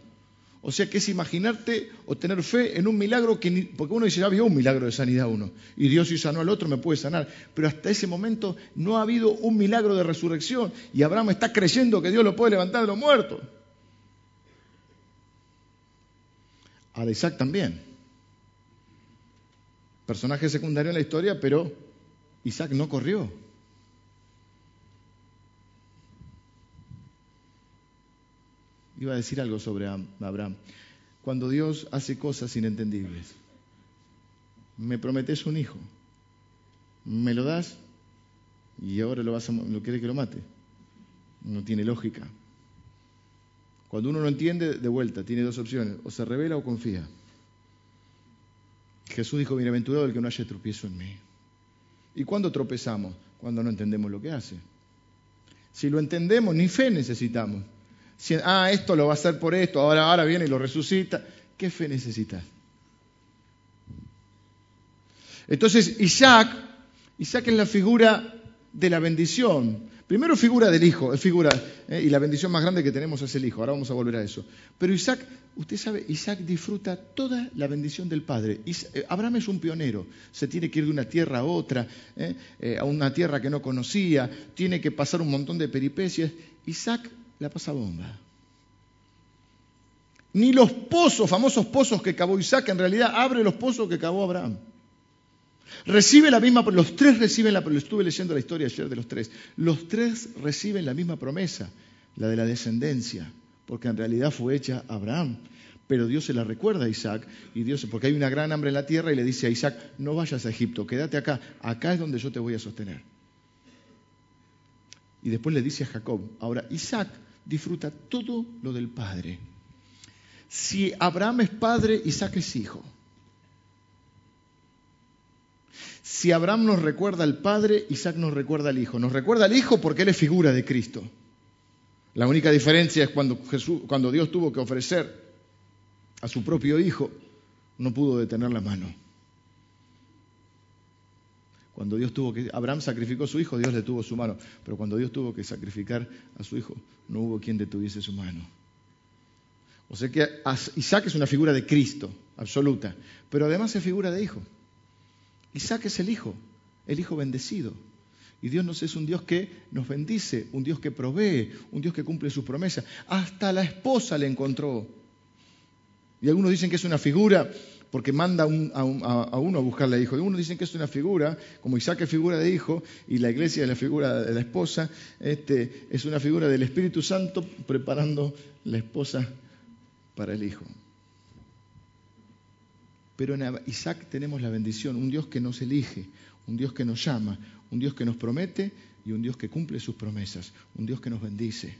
A: O sea que es imaginarte o tener fe en un milagro que porque uno dice, ya había un milagro de sanidad uno, y Dios si sanó al otro me puede sanar, pero hasta ese momento no ha habido un milagro de resurrección y Abraham está creyendo que Dios lo puede levantar de los muertos. A Isaac también. Personaje secundario en la historia, pero Isaac no corrió. Iba a decir algo sobre Abraham. Cuando Dios hace cosas inentendibles, me prometes un hijo, me lo das y ahora lo, vas a, lo quiere que lo mate. No tiene lógica. Cuando uno no entiende, de vuelta, tiene dos opciones, o se revela o confía. Jesús dijo, bienaventurado el que no haya tropiezo en mí. ¿Y cuándo tropezamos? Cuando no entendemos lo que hace. Si lo entendemos, ni fe necesitamos. Si, ah, esto lo va a hacer por esto, ahora, ahora viene y lo resucita. ¿Qué fe necesitas? Entonces, Isaac, Isaac es la figura de la bendición. Primero figura del hijo, figura, eh, y la bendición más grande que tenemos es el hijo, ahora vamos a volver a eso. Pero Isaac, usted sabe, Isaac disfruta toda la bendición del padre. Eh, Abraham es un pionero, se tiene que ir de una tierra a otra, eh, a una tierra que no conocía, tiene que pasar un montón de peripecias. Isaac la pasa bomba. Ni los pozos, famosos pozos que cavó Isaac, en realidad abre los pozos que cavó Abraham. Recibe la misma, los tres reciben la, estuve leyendo la historia ayer de los tres, los tres reciben la misma promesa, la de la descendencia, porque en realidad fue hecha a Abraham. Pero Dios se la recuerda a Isaac, y Dios, porque hay una gran hambre en la tierra, y le dice a Isaac, no vayas a Egipto, quédate acá, acá es donde yo te voy a sostener. Y después le dice a Jacob, ahora Isaac disfruta todo lo del Padre. Si Abraham es padre, Isaac es hijo. Si Abraham nos recuerda al Padre, Isaac nos recuerda al Hijo. Nos recuerda al Hijo porque Él es figura de Cristo. La única diferencia es cuando, Dios tuvo que ofrecer a su propio Hijo, no pudo detener la mano. Cuando Dios tuvo que, Abraham sacrificó a su hijo, Dios le tuvo su mano. Pero cuando Dios tuvo que sacrificar a su hijo, no hubo quien detuviese su mano. O sea que Isaac es una figura de Cristo, absoluta. Pero además es figura de hijo. Isaac es el hijo, el hijo bendecido. Y Dios nos es un Dios que nos bendice, un Dios que provee, un Dios que cumple sus promesas. Hasta la esposa le encontró. Y algunos dicen que es una figura porque manda a, uno a buscarle a hijo. Y algunos dicen que es una figura, como Isaac es figura de hijo y la iglesia es la figura de la esposa, este, es una figura del Espíritu Santo preparando la esposa para el hijo. Pero en Isaac tenemos la bendición, un Dios que nos elige, un Dios que nos llama, un Dios que nos promete y un Dios que cumple sus promesas, un Dios que nos bendice,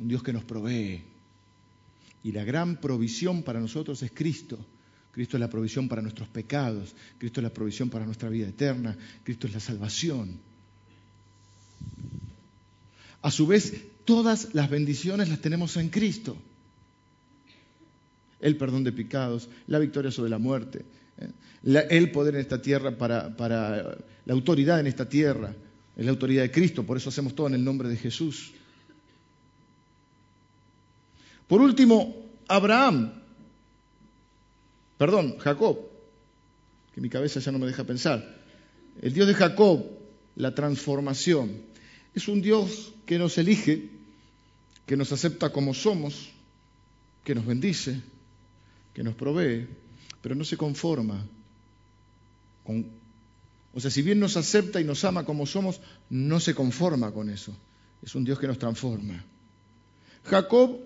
A: un Dios que nos provee. Y la gran provisión para nosotros es Cristo. Cristo es la provisión para nuestros pecados, Cristo es la provisión para nuestra vida eterna, Cristo es la salvación. A su vez, todas las bendiciones las tenemos en Cristo el perdón de pecados, la victoria sobre la muerte, ¿eh? el poder en esta tierra para, para la autoridad en esta tierra, es la autoridad de Cristo, por eso hacemos todo en el nombre de Jesús. Por último, Abraham, perdón, Jacob, que mi cabeza ya no me deja pensar. El Dios de Jacob, la transformación, es un Dios que nos elige, que nos acepta como somos, que nos bendice, que nos provee, pero no se conforma con... O sea, si bien nos acepta y nos ama como somos, no se conforma con eso. Es un Dios que nos transforma. Jacob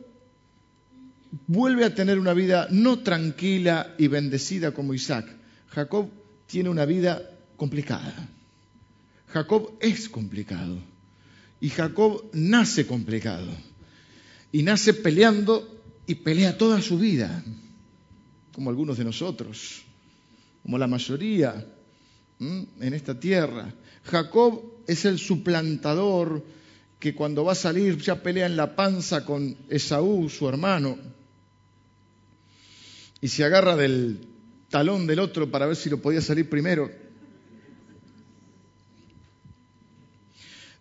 A: vuelve a tener una vida no tranquila y bendecida como Isaac. Jacob tiene una vida complicada. Jacob es complicado. Y Jacob nace complicado. Y nace peleando y pelea toda su vida, como algunos de nosotros, como la mayoría en esta tierra. Jacob es el suplantador que cuando va a salir ya pelea en la panza con Esaú, su hermano, y se agarra del talón del otro para ver si lo podía salir primero.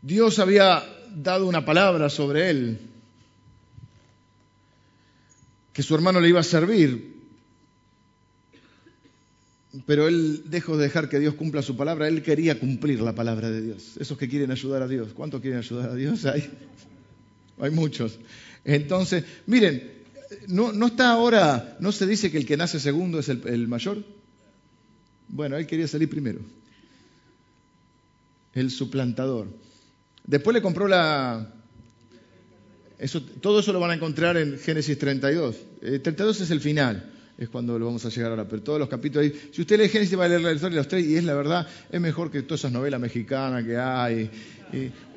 A: Dios había dado una palabra sobre él, que su hermano le iba a servir, pero él dejó de dejar que Dios cumpla su palabra, él quería cumplir la palabra de Dios. Esos que quieren ayudar a Dios, ¿cuántos quieren ayudar a Dios? Hay, hay muchos. Entonces, miren, no, está ahora, no se dice que el que nace segundo es el, mayor. Bueno, él quería salir primero. El suplantador. Después le compró la... Eso, todo eso lo van a encontrar en Génesis 32. 32 es el final es cuando lo vamos a llegar ahora. Pero todos los capítulos ahí, si usted lee Génesis va a leer la historia de los tres y es la verdad, es mejor que todas esas novelas mexicanas que hay.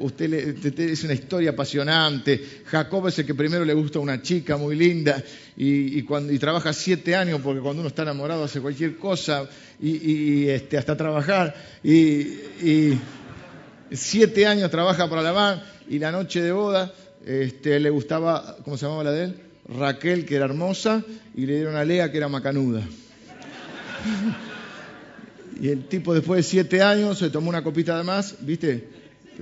A: usted es una historia apasionante. Jacob es el que primero le gusta a una chica muy linda y, cuando, y trabaja siete años porque cuando uno está enamorado hace cualquier cosa y, este, hasta trabajar y, siete años trabaja para la van y la noche de boda este, le gustaba, ¿cómo se llamaba la de él? Raquel, que era hermosa, y le dieron a Lea, que era macanuda. y el tipo después de siete años se tomó una copita de más, ¿viste?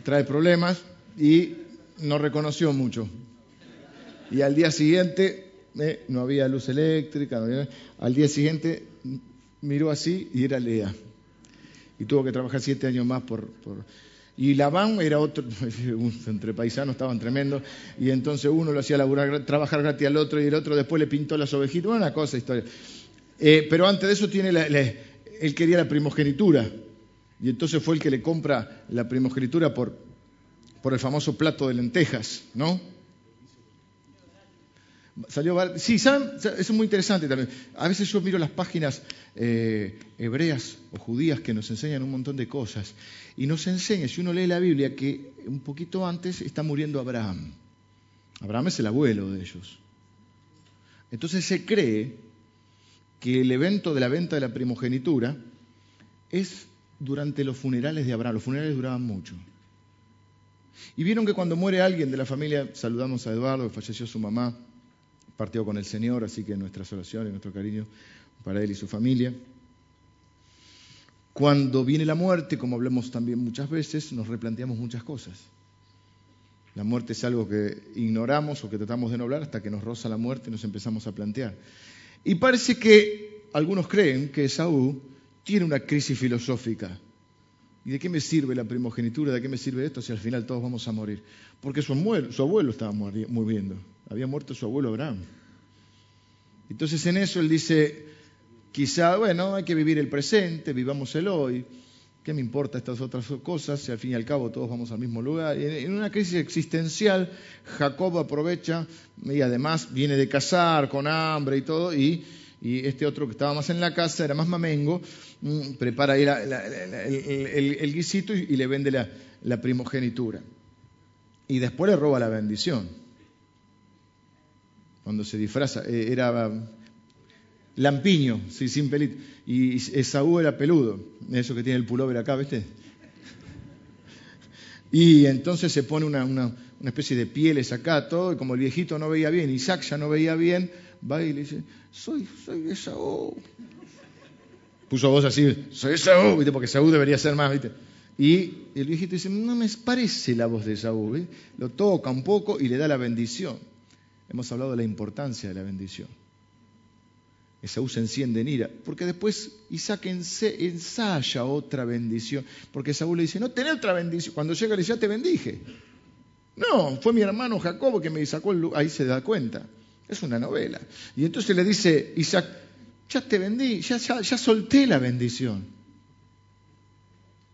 A: Trae problemas, y no reconoció mucho. Y al día siguiente, eh, no había luz eléctrica, al día siguiente miró así y era Lea. Y tuvo que trabajar siete años más por y Labán era otro, entre paisanos estaban tremendos, y entonces uno lo hacía laburar, trabajar gratis al otro, y el otro después le pintó las ovejitas, una cosa, historia. Eh, pero antes de eso tiene él quería la primogenitura, y entonces fue el que le compra la primogenitura por, por el famoso plato de lentejas, ¿no? Salió, sí, ¿saben? Es muy interesante también. A veces yo miro las páginas eh, hebreas o judías que nos enseñan un montón de cosas. Y nos enseña, si uno lee la Biblia, que un poquito antes está muriendo Abraham. Abraham es el abuelo de ellos. Entonces se cree que el evento de la venta de la primogenitura es durante los funerales de Abraham. Los funerales duraban mucho. Y vieron que cuando muere alguien de la familia, saludamos a Eduardo, falleció su mamá, partió con el Señor, así que nuestras oraciones, nuestro cariño para él y su familia. Cuando viene la muerte, como hablamos también muchas veces, nos replanteamos muchas cosas. La muerte es algo que ignoramos o que tratamos de no hablar hasta que nos roza la muerte y nos empezamos a plantear. Y parece que algunos creen que Saúl tiene una crisis filosófica. ¿Y de qué me sirve la primogenitura? ¿De qué me sirve esto si al final todos vamos a morir? Porque su abuelo, su abuelo estaba muriendo. Había muerto su abuelo Abraham. Entonces en eso él dice, quizá, bueno, hay que vivir el presente, vivamos el hoy. ¿Qué me importa estas otras cosas si al fin y al cabo todos vamos al mismo lugar? En una crisis existencial, Jacob aprovecha y además viene de cazar con hambre y todo, y, este otro que estaba más en la casa, era más mamengo, mm, prepara ahí el, guisito y, le vende la primogenitura. Y después le roba la bendición cuando se disfraza, eh, era lampiño, sí, sin pelito, y Esaú era peludo, eso que tiene el pullover acá, ¿viste? Y entonces se pone una, una, especie de pieles acá, todo, y como el viejito no veía bien, Isaac ya no veía bien, va y le dice, soy, soy Esaú. Puso voz así, soy Esaú, ¿viste? porque Esaú debería ser más, ¿viste? Y el viejito dice, no me parece la voz de Esaú, ¿viste? lo toca un poco y le da la bendición. Hemos hablado de la importancia de la bendición. Esaú se enciende en ira, porque después Isaac ensaya otra bendición, porque Esaú le dice, no, tenés otra bendición. Cuando llega le dice, ya te bendije. No, fue mi hermano Jacobo que me sacó el. Ahí se da cuenta. Es una novela. Y entonces le dice Isaac, ya te bendí, ya, ya solté la bendición.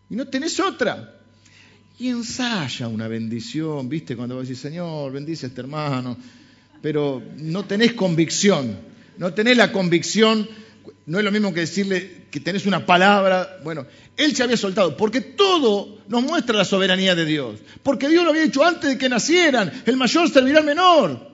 A: Y no tenés otra. Y ensaya una bendición, ¿viste? Cuando va a decir, Señor, bendice a este hermano pero no tenés convicción, no tenés la convicción, no es lo mismo que decirle que tenés una palabra, bueno, él se había soltado, porque todo nos muestra la soberanía de Dios, porque Dios lo había hecho antes de que nacieran, el mayor servirá al menor.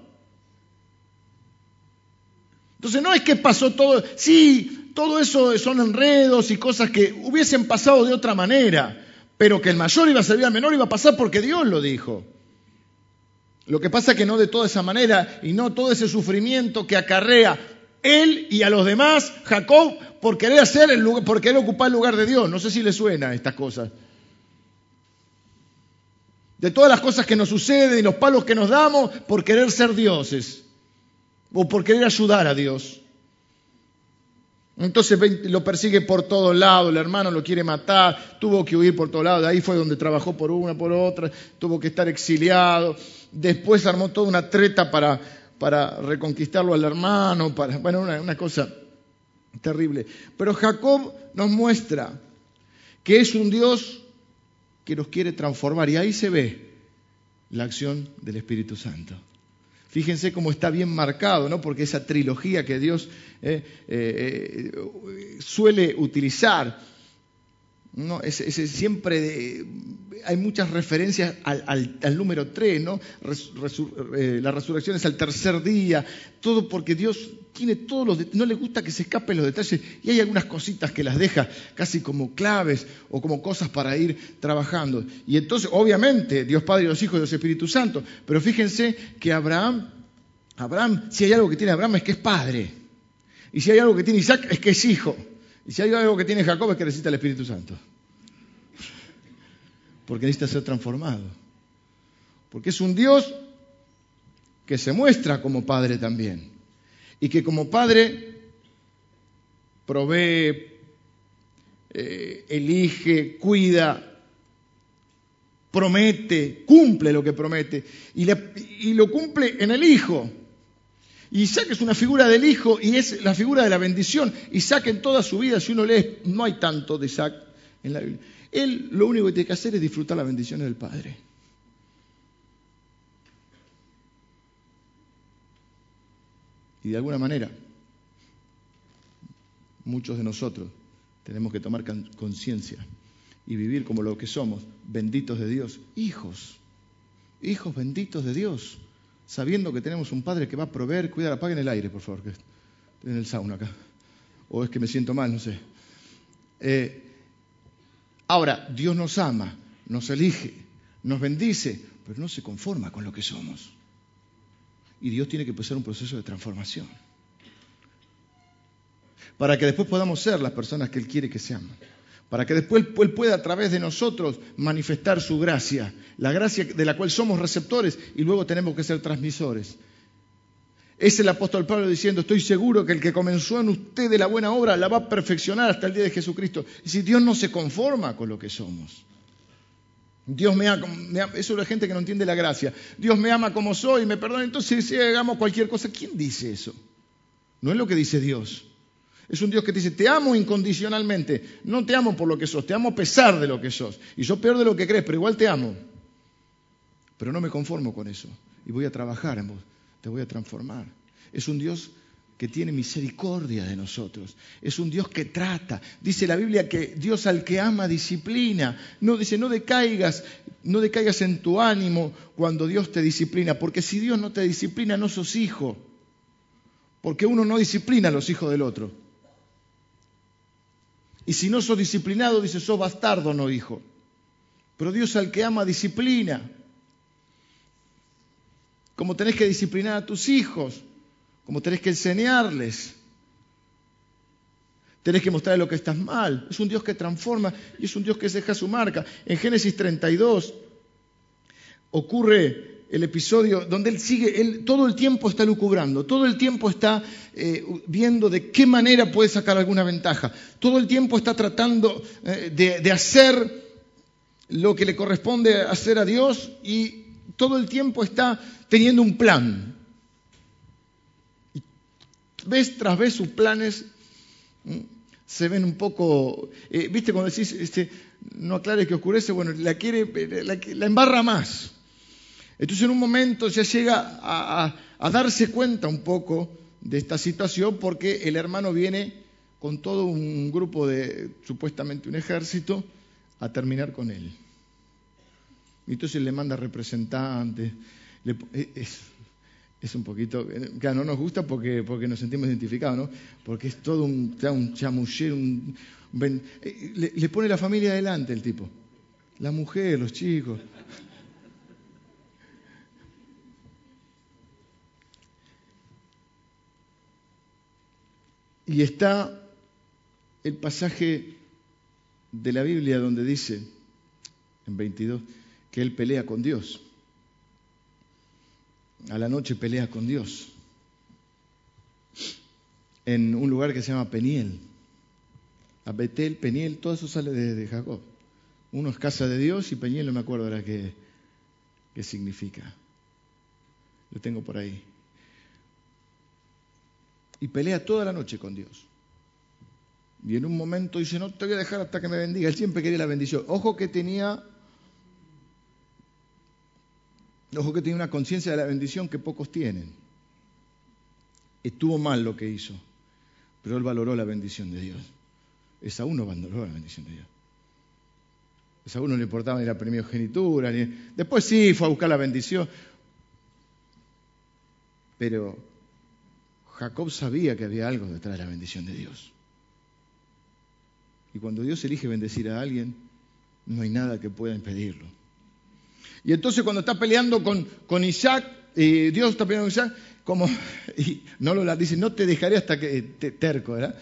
A: Entonces no es que pasó todo, sí, todo eso son enredos y cosas que hubiesen pasado de otra manera, pero que el mayor iba a servir al menor iba a pasar porque Dios lo dijo. Lo que pasa es que no de toda esa manera y no todo ese sufrimiento que acarrea él y a los demás, Jacob, por querer hacer el lugar, por querer ocupar el lugar de Dios. No sé si le suena estas cosas. De todas las cosas que nos suceden y los palos que nos damos por querer ser dioses o por querer ayudar a Dios. Entonces lo persigue por todos lados, el hermano lo quiere matar, tuvo que huir por todos lados, de ahí fue donde trabajó por una, por otra, tuvo que estar exiliado, después armó toda una treta para, para reconquistarlo al hermano, para, bueno, una, cosa terrible. Pero Jacob nos muestra que es un Dios que nos quiere transformar y ahí se ve la acción del Espíritu Santo. Fíjense cómo está bien marcado, ¿no? Porque esa trilogía que Dios eh, eh, suele utilizar, ¿no? siempre hay muchas referencias al, número 3, ¿no? Eh, la resurrección es al tercer día, todo porque Dios tiene todos los no le gusta que se escapen los detalles y hay algunas cositas que las deja casi como claves o como cosas para ir trabajando. Y entonces, obviamente, Dios Padre hijos y Dios Espíritu Santo, pero fíjense que Abraham, Abraham, si hay algo que tiene Abraham es que es padre. Y si hay algo que tiene Isaac es que es hijo. Y si hay algo que tiene Jacob es que necesita el Espíritu Santo. Porque necesita ser transformado. Porque es un Dios que se muestra como Padre también. Y que como Padre provee, eh, elige, cuida, promete, cumple lo que promete. Y, y lo cumple en el Hijo. Isaac es una figura del hijo y es la figura de la bendición. Isaac en toda su vida, si uno lee, no hay tanto de Isaac en la Biblia. Él lo único que tiene que hacer es disfrutar las bendiciones del Padre. Y de alguna manera, muchos de nosotros tenemos que tomar conciencia y vivir como lo que somos, benditos de Dios, hijos, hijos benditos de Dios sabiendo que tenemos un Padre que va a proveer, cuidar, apaguen el aire, por favor, que en el sauna acá. O es que me siento mal, no sé. Eh, ahora, Dios nos ama, nos elige, nos bendice, pero no se conforma con lo que somos. Y Dios tiene que empezar un proceso de transformación. Para que después podamos ser las personas que Él quiere que seamos para que después Él pueda a través de nosotros manifestar su gracia, la gracia de la cual somos receptores y luego tenemos que ser transmisores. Es el apóstol Pablo diciendo, estoy seguro que el que comenzó en usted la buena obra la va a perfeccionar hasta el día de Jesucristo. Y si Dios no se conforma con lo que somos. Dios me ama, eso es la gente que no entiende la gracia. Dios me ama como soy, me perdona, entonces si hagamos cualquier cosa. ¿Quién dice eso? No es lo que dice Dios. Es un Dios que te dice, te amo incondicionalmente. No te amo por lo que sos, te amo a pesar de lo que sos. Y sos peor de lo que crees, pero igual te amo. Pero no me conformo con eso. Y voy a trabajar en vos. Te voy a transformar. Es un Dios que tiene misericordia de nosotros. Es un Dios que trata. Dice la Biblia que Dios al que ama disciplina. No dice, no decaigas, no decaigas en tu ánimo cuando Dios te disciplina, porque si Dios no te disciplina no sos hijo. Porque uno no disciplina a los hijos del otro. Y si no sos disciplinado, dice, sos bastardo, no hijo. Pero Dios al que ama disciplina. Como tenés que disciplinar a tus hijos, como tenés que enseñarles. Tenés que mostrarle lo que estás mal. Es un Dios que transforma y es un Dios que deja su marca. En Génesis 32 ocurre el episodio donde él sigue, él todo el tiempo está lucubrando, todo el tiempo está eh, viendo de qué manera puede sacar alguna ventaja, todo el tiempo está tratando eh, de, hacer lo que le corresponde hacer a Dios y todo el tiempo está teniendo un plan. Y vez tras vez sus planes se ven un poco, eh, viste cuando decís, este, no aclares que oscurece, bueno, la quiere, la embarra más. Entonces en un momento ya llega a, darse cuenta un poco de esta situación porque el hermano viene con todo un grupo de, supuestamente un ejército, a terminar con él. Y entonces le manda representantes. es un poquito, claro, no nos gusta porque, porque nos sentimos identificados, ¿no? Porque es todo un, un un, eh, le, le, pone la familia adelante el tipo, la mujer, los chicos. Y está el pasaje de la Biblia donde dice, en 22, que él pelea con Dios. A la noche pelea con Dios. En un lugar que se llama Peniel. A Betel, Peniel, todo eso sale de, Jacob. Uno es casa de Dios y Peniel no me acuerdo ahora qué, qué significa. Lo tengo por ahí. Y pelea toda la noche con Dios. Y en un momento dice, no te voy a dejar hasta que me bendiga. Él siempre quería la bendición. Ojo que tenía, ojo que tenía una conciencia de la bendición que pocos tienen. Estuvo mal lo que hizo, pero él valoró la bendición de Dios. Esaú no valoró la bendición de Dios. Esaú no le importaba ni la primogenitura, ni... después sí fue a buscar la bendición. Pero Jacob sabía que había algo detrás de la bendición de Dios. Y cuando Dios elige bendecir a alguien, no hay nada que pueda impedirlo. Y entonces cuando está peleando con, con Isaac, eh, Dios está peleando con Isaac, como, y no lo dice, no te dejaré hasta que te, terco, ¿verdad?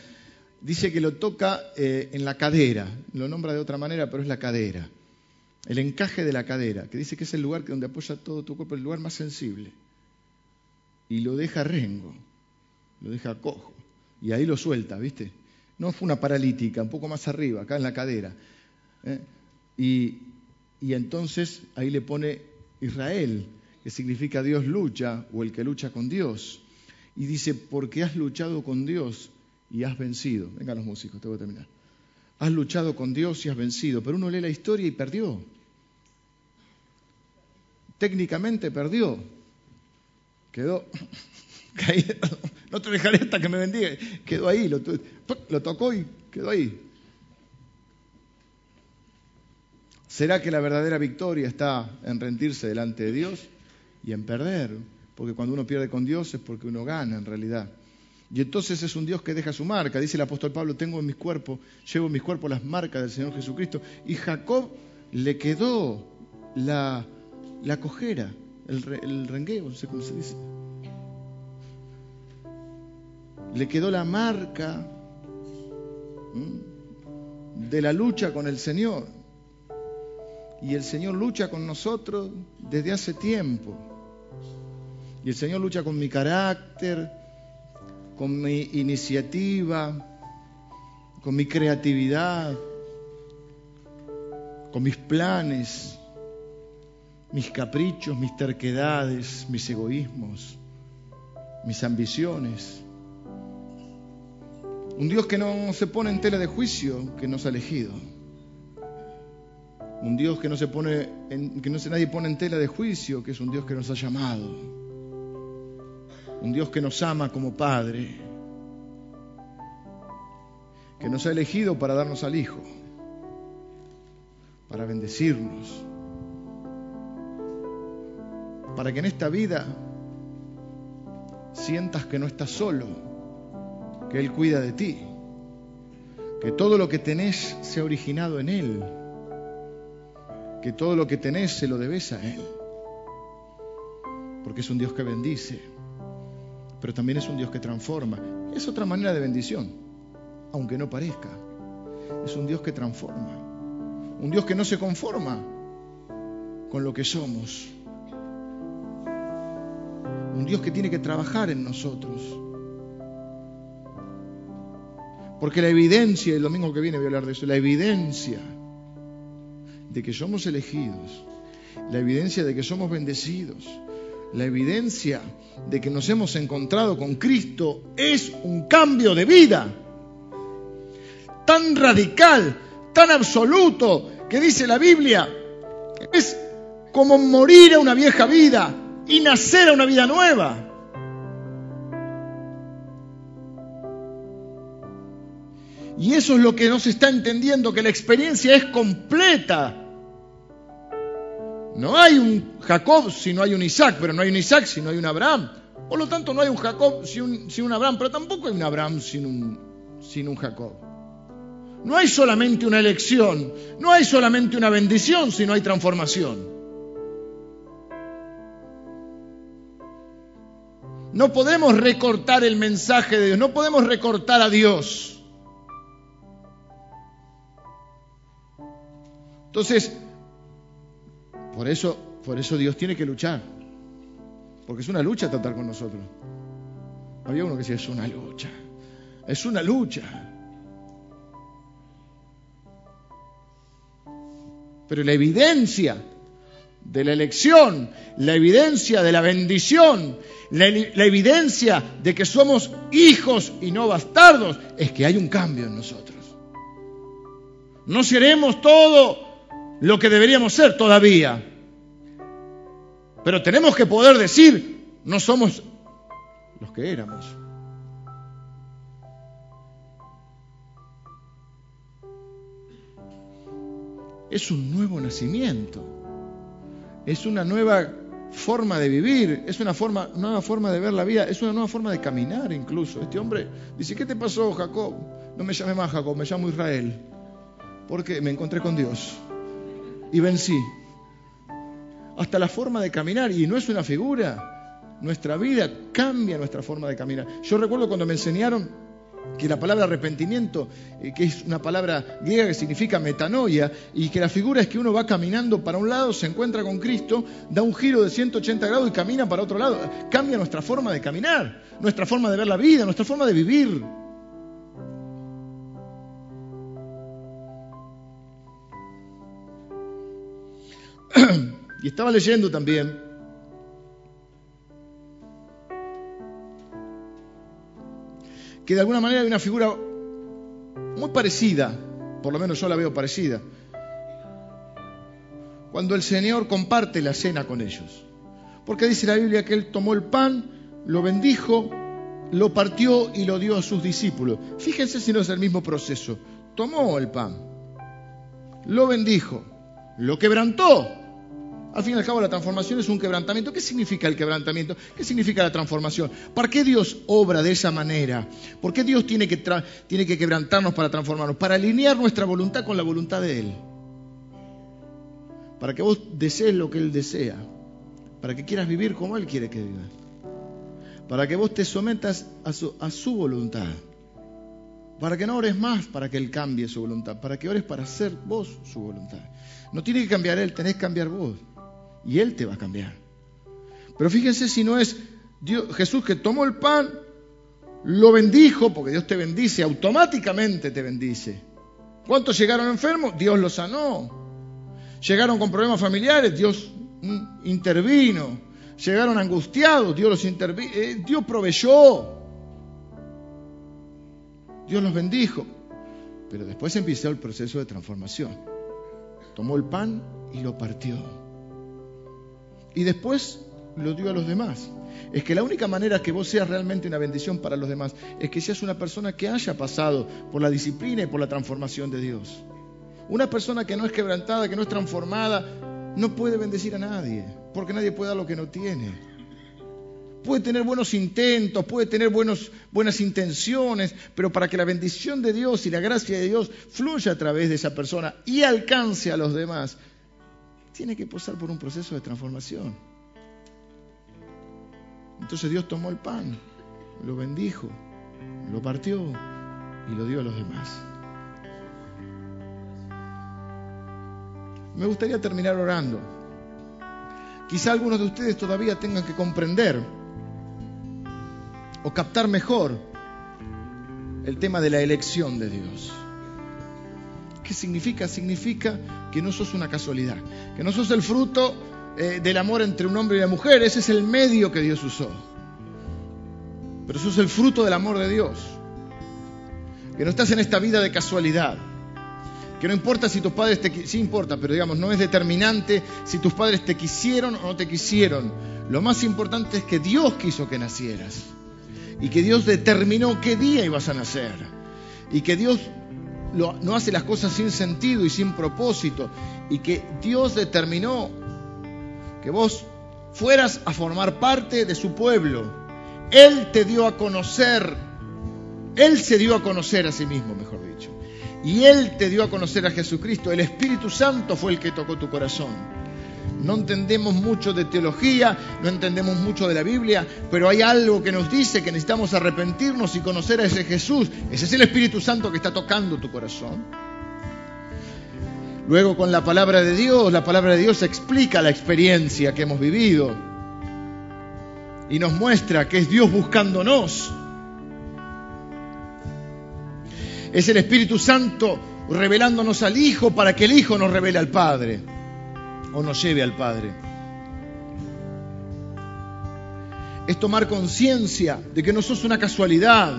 A: Dice que lo toca eh, en la cadera, lo nombra de otra manera, pero es la cadera, el encaje de la cadera, que dice que es el lugar donde apoya todo tu cuerpo, el lugar más sensible. Y lo deja rengo, lo deja cojo, y ahí lo suelta, ¿viste? No fue una paralítica, un poco más arriba, acá en la cadera. ¿eh? Y, y entonces ahí le pone Israel, que significa Dios lucha o el que lucha con Dios. Y dice, porque has luchado con Dios y has vencido. Vengan los músicos, te voy a terminar. Has luchado con Dios y has vencido, pero uno lee la historia y perdió. Técnicamente perdió. Quedó no te dejaré hasta que me bendiga. Quedó ahí, lo, tocó y quedó ahí. ¿Será que la verdadera victoria está en rendirse delante de Dios y en perder? Porque cuando uno pierde con Dios es porque uno gana en realidad. Y entonces es un Dios que deja su marca. Dice el apóstol Pablo, tengo en mis cuerpos, llevo en mis cuerpos las marcas del Señor Jesucristo. Y Jacob le quedó la, la cojera, el, el rengueo, no sé cómo se dice le quedó la marca de la lucha con el Señor. Y el Señor lucha con nosotros desde hace tiempo. Y el Señor lucha con mi carácter, con mi iniciativa, con mi creatividad, con mis planes, mis caprichos, mis terquedades, mis egoísmos, mis ambiciones. Un Dios que no se pone en tela de juicio, que nos ha elegido. Un Dios que no se pone en, que no se, nadie pone en tela de juicio, que es un Dios que nos ha llamado. Un Dios que nos ama como Padre. Que nos ha elegido para darnos al Hijo. Para bendecirnos. Para que en esta vida sientas que no estás solo que Él cuida de ti, que todo lo que tenés se ha originado en Él, que todo lo que tenés se lo debes a Él, porque es un Dios que bendice, pero también es un Dios que transforma. Es otra manera de bendición, aunque no parezca. Es un Dios que transforma, un Dios que no se conforma con lo que somos, un Dios que tiene que trabajar en nosotros porque la evidencia, el domingo que viene voy a hablar de eso, la evidencia de que somos elegidos, la evidencia de que somos bendecidos, la evidencia de que nos hemos encontrado con Cristo es un cambio de vida tan radical, tan absoluto, que dice la Biblia, es como morir a una vieja vida y nacer a una vida nueva. Y eso es lo que no se está entendiendo, que la experiencia es completa. No hay un Jacob si no hay un Isaac, pero no hay un Isaac si no hay un Abraham. Por lo tanto, no hay un Jacob sin un, un Abraham, pero tampoco hay un Abraham sin un, sin un Jacob. No hay solamente una elección, no hay solamente una bendición, sino hay transformación. No podemos recortar el mensaje de Dios, no podemos recortar a Dios. Entonces, por eso, por eso Dios tiene que luchar. Porque es una lucha tratar con nosotros. Había uno que decía, es una lucha. Es una lucha. Pero la evidencia de la elección, la evidencia de la bendición, la, la, evidencia de que somos hijos y no bastardos, es que hay un cambio en nosotros. No seremos todo lo que deberíamos ser todavía, pero tenemos que poder decir, no somos los que éramos. Es un nuevo nacimiento, es una nueva forma de vivir, es una forma, nueva forma de ver la vida, es una nueva forma de caminar incluso. Este hombre dice, ¿qué te pasó, Jacob? No me llame más Jacob, me llamo Israel, porque me encontré con Dios y vencí hasta la forma de caminar, y no es una figura. Nuestra vida cambia nuestra forma de caminar. Yo recuerdo cuando me enseñaron que la palabra arrepentimiento, eh, que es una palabra griega que significa metanoia, y que la figura es que uno va caminando para un lado, se encuentra con Cristo, da un giro de 180 grados y camina para otro lado. Cambia nuestra forma de caminar, nuestra forma de ver la vida, nuestra forma de vivir. Y estaba leyendo también que de alguna manera hay una figura muy parecida, por lo menos yo la veo parecida, cuando el Señor comparte la cena con ellos. Porque dice la Biblia que Él tomó el pan, lo bendijo, lo partió y lo dio a sus discípulos. Fíjense si no es el mismo proceso. Tomó el pan, lo bendijo, lo quebrantó al fin y al cabo, la transformación es un quebrantamiento. ¿Qué significa el quebrantamiento? ¿Qué significa la transformación? ¿Para qué Dios obra de esa manera? ¿Por qué Dios tiene que, tiene que quebrantarnos para transformarnos? Para alinear nuestra voluntad con la voluntad de Él. Para que vos desees lo que Él desea. Para que quieras vivir como Él quiere que vivas. Para que vos te sometas a su, a su voluntad. Para que no ores más para que Él cambie su voluntad. Para que ores para hacer vos su voluntad. No tiene que cambiar Él, tenés que cambiar vos y Él te va a cambiar. Pero fíjense si no es Dios, Jesús que tomó el pan, lo bendijo, porque Dios te bendice, automáticamente te bendice. ¿Cuántos llegaron enfermos? Dios los sanó. Llegaron con problemas familiares, Dios mm, intervino. Llegaron angustiados, Dios los intervino. Eh, Dios proveyó. Dios los bendijo. Pero después empezó el proceso de transformación. Tomó el pan y lo partió y después lo dio a los demás. Es que la única manera que vos seas realmente una bendición para los demás es que seas una persona que haya pasado por la disciplina y por la transformación de Dios. Una persona que no es quebrantada, que no es transformada, no puede bendecir a nadie, porque nadie puede dar lo que no tiene. Puede tener buenos intentos, puede tener buenas intenciones, pero para que la bendición de Dios y la gracia de Dios fluya a través de esa persona y alcance a los demás, tiene que pasar por un proceso de transformación. Entonces Dios tomó el pan, lo bendijo, lo partió y lo dio a los demás. Me gustaría terminar orando. Quizá algunos de ustedes todavía tengan que comprender o captar mejor el tema de la elección de Dios. ¿Qué significa? Significa que no sos una casualidad, que no sos el fruto eh, del amor entre un hombre y una mujer, ese es el medio que Dios usó. Pero sos el fruto del amor de Dios. Que no estás en esta vida de casualidad. Que no importa si tus padres te sí importa, pero digamos, no es determinante si tus padres te quisieron o no te quisieron. Lo más importante es que Dios quiso que nacieras. Y que Dios determinó qué día ibas a nacer. Y que Dios no hace las cosas sin sentido y sin propósito. Y que Dios determinó que vos fueras a formar parte de su pueblo Él te dio a conocer, Él se dio a conocer a sí mismo, mejor dicho. Y Él te dio a conocer a Jesucristo. El Espíritu Santo fue el que tocó tu corazón. No entendemos mucho de teología, no entendemos mucho de la Biblia, pero hay algo que nos dice que necesitamos arrepentirnos y conocer a ese Jesús. Ese es el Espíritu Santo que está tocando tu corazón. Luego con la palabra de Dios, la palabra de Dios explica la experiencia que hemos vivido y nos muestra que es Dios buscándonos. Es el Espíritu Santo revelándonos al Hijo para que el Hijo nos revele al Padre o nos lleve al Padre. Es tomar conciencia de que no sos una casualidad,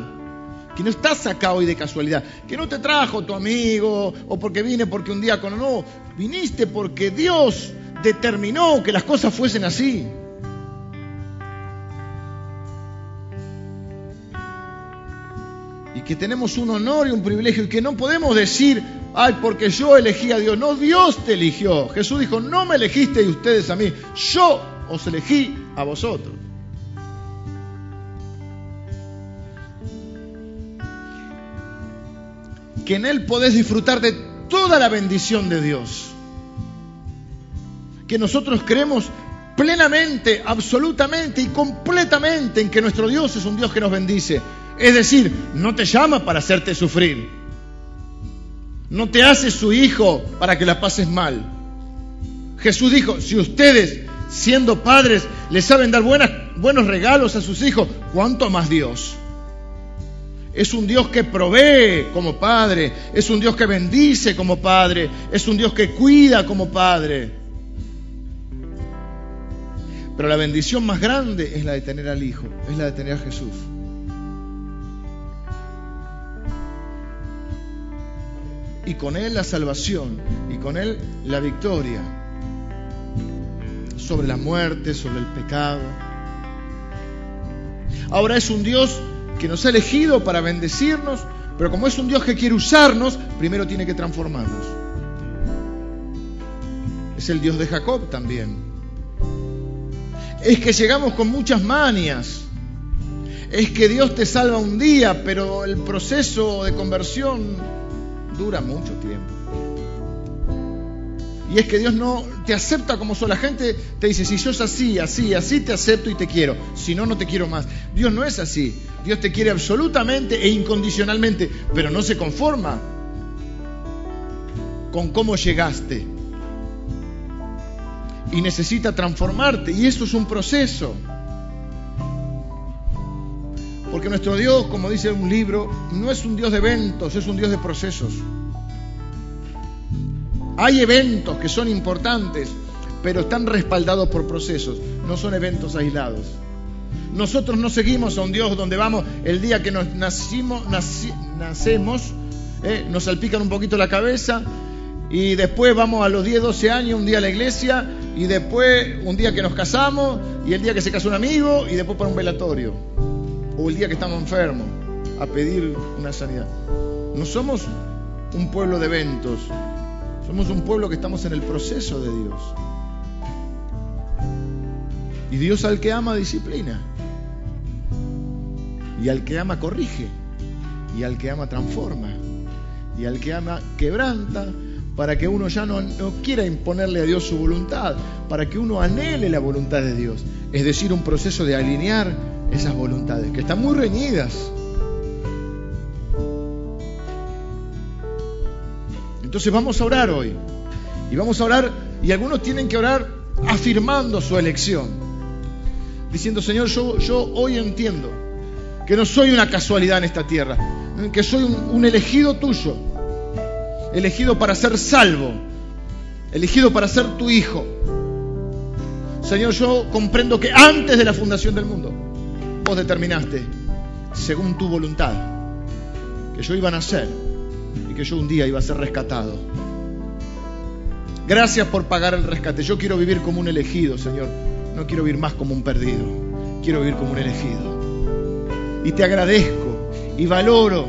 A: que no estás acá hoy de casualidad, que no te trajo tu amigo o porque vine porque un día con no, viniste porque Dios determinó que las cosas fuesen así. Y que tenemos un honor y un privilegio y que no podemos decir, Ay, porque yo elegí a Dios. No, Dios te eligió. Jesús dijo, no me elegiste y ustedes a mí. Yo os elegí a vosotros. Que en Él podés disfrutar de toda la bendición de Dios. Que nosotros creemos plenamente, absolutamente y completamente en que nuestro Dios es un Dios que nos bendice. Es decir, no te llama para hacerte sufrir no te hace su hijo para que la pases mal. Jesús dijo, si ustedes, siendo padres, le saben dar buenos regalos a sus hijos, ¿cuánto más Dios? Es un Dios que provee como Padre, es un Dios que bendice como Padre, es un Dios que cuida como Padre. Pero la bendición más grande es la de tener al Hijo, es la de tener a Jesús. Y con Él la salvación y con Él la victoria sobre la muerte, sobre el pecado. Ahora es un Dios que nos ha elegido para bendecirnos, pero como es un Dios que quiere usarnos, primero tiene que transformarnos. Es el Dios de Jacob también. Es que llegamos con muchas manias. Es que Dios te salva un día, pero el proceso de conversión dura mucho tiempo. Y es que Dios no te acepta como sola. La gente te dice, si sos así, así, así, te acepto y te quiero. Si no, no te quiero más. Dios no es así. Dios te quiere absolutamente e incondicionalmente, pero no se conforma con cómo llegaste. Y necesita transformarte. Y eso es un proceso. Porque nuestro Dios, como dice un libro, no es un Dios de eventos, es un Dios de procesos. Hay eventos que son importantes, pero están respaldados por procesos, no son eventos aislados. Nosotros no seguimos a un Dios donde vamos el día que nos nacimos, nacemos, eh, nos salpican un poquito la cabeza y después vamos a los 10, 12 años un día a la iglesia y después un día que nos casamos y el día que se casó un amigo y después para un velatorio o el día que estamos enfermos a pedir una sanidad. No somos un pueblo de eventos, somos un pueblo que estamos en el proceso de Dios. Y Dios al que ama disciplina. Y al que ama corrige. Y al que ama transforma. Y al que ama quebranta para que uno ya no, no, quiera imponerle a Dios su voluntad, para que uno anhele la voluntad de Dios. Es decir, un proceso de alinear esas voluntades, que están muy reñidas. Entonces vamos a orar hoy. Y vamos a orar, y algunos tienen que orar afirmando su elección. Diciendo, Señor, yo, yo hoy entiendo que no soy una casualidad en esta tierra, que soy un, un elegido tuyo, elegido para ser salvo, elegido para ser tu hijo. Señor, yo comprendo que antes de la fundación del mundo, determinaste, según tu voluntad, que yo iba a nacer y que yo un día iba a ser rescatado. Gracias por pagar el rescate. Yo quiero vivir como un elegido, Señor. No quiero vivir más como un perdido. Quiero vivir como un elegido. Y te agradezco y valoro.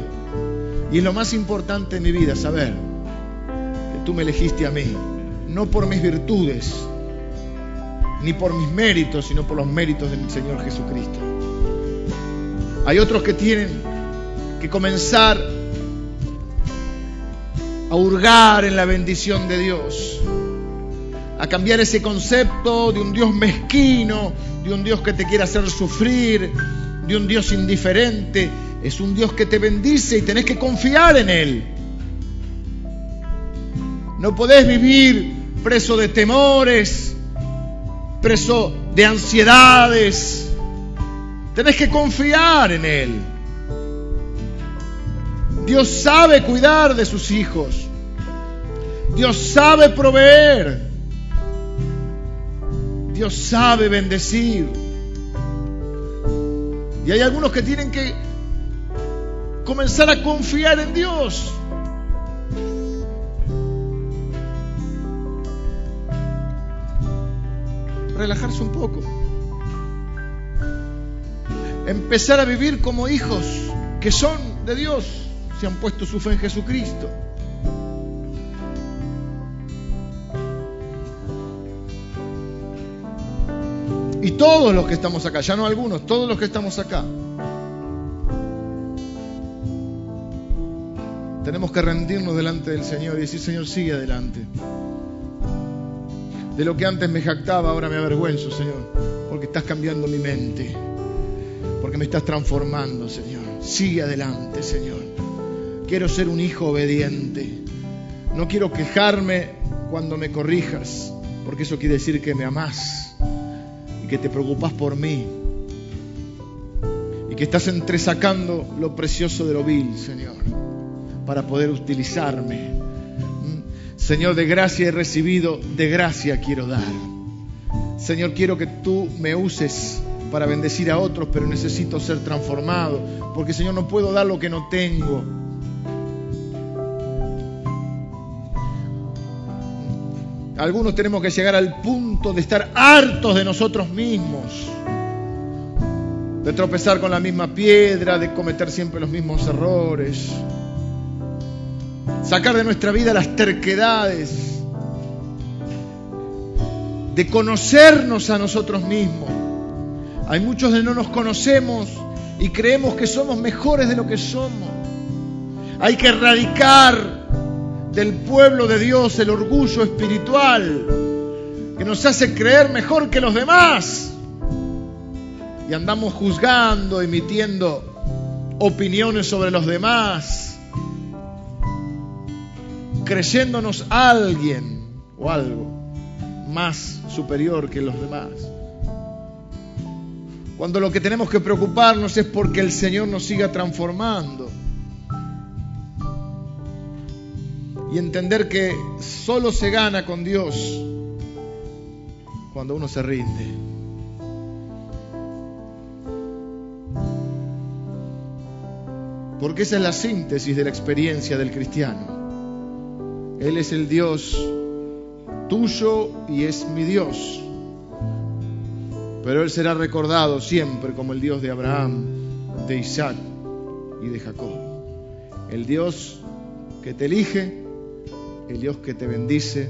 A: Y es lo más importante en mi vida, saber que tú me elegiste a mí. No por mis virtudes, ni por mis méritos, sino por los méritos del Señor Jesucristo. Hay otros que tienen que comenzar a hurgar en la bendición de Dios, a cambiar ese concepto de un Dios mezquino, de un Dios que te quiere hacer sufrir, de un Dios indiferente. Es un Dios que te bendice y tenés que confiar en Él. No podés vivir preso de temores, preso de ansiedades. Tenés que confiar en Él. Dios sabe cuidar de sus hijos. Dios sabe proveer. Dios sabe bendecir. Y hay algunos que tienen que comenzar a confiar en Dios. Relajarse un poco. Empezar a vivir como hijos que son de Dios, se han puesto su fe en Jesucristo. Y todos los que estamos acá, ya no algunos, todos los que estamos acá, tenemos que rendirnos delante del Señor y decir, Señor, sigue adelante. De lo que antes me jactaba, ahora me avergüenzo, Señor, porque estás cambiando mi mente, porque me estás transformando, Señor. Sigue adelante, Señor. Quiero ser un hijo obediente. No quiero quejarme cuando me corrijas, porque eso quiere decir que me amás que te preocupas por mí y que estás entresacando lo precioso de lo vil, Señor, para poder utilizarme. Mm. Señor, de gracia he recibido, de gracia quiero dar. Señor, quiero que tú me uses para bendecir a otros, pero necesito ser transformado, porque Señor, no puedo dar lo que no tengo. Algunos tenemos que llegar al punto de estar hartos de nosotros mismos, de tropezar con la misma piedra, de cometer siempre los mismos errores, sacar de nuestra vida las terquedades, de conocernos a nosotros mismos. Hay muchos de no nos conocemos y creemos que somos mejores de lo que somos. Hay que erradicar del pueblo de Dios el orgullo espiritual que nos hace creer mejor que los demás. Y andamos juzgando, emitiendo opiniones sobre los demás, creyéndonos alguien o algo más superior que los demás. Cuando lo que tenemos que preocuparnos es porque el Señor nos siga transformando y entender que solo se gana con Dios cuando uno se rinde. Porque esa es la síntesis de la experiencia del cristiano. Él es el Dios tuyo y es mi Dios. Pero Él será recordado siempre como el Dios de Abraham, de Isaac y de Jacob. El Dios que te elige el Dios que te bendice,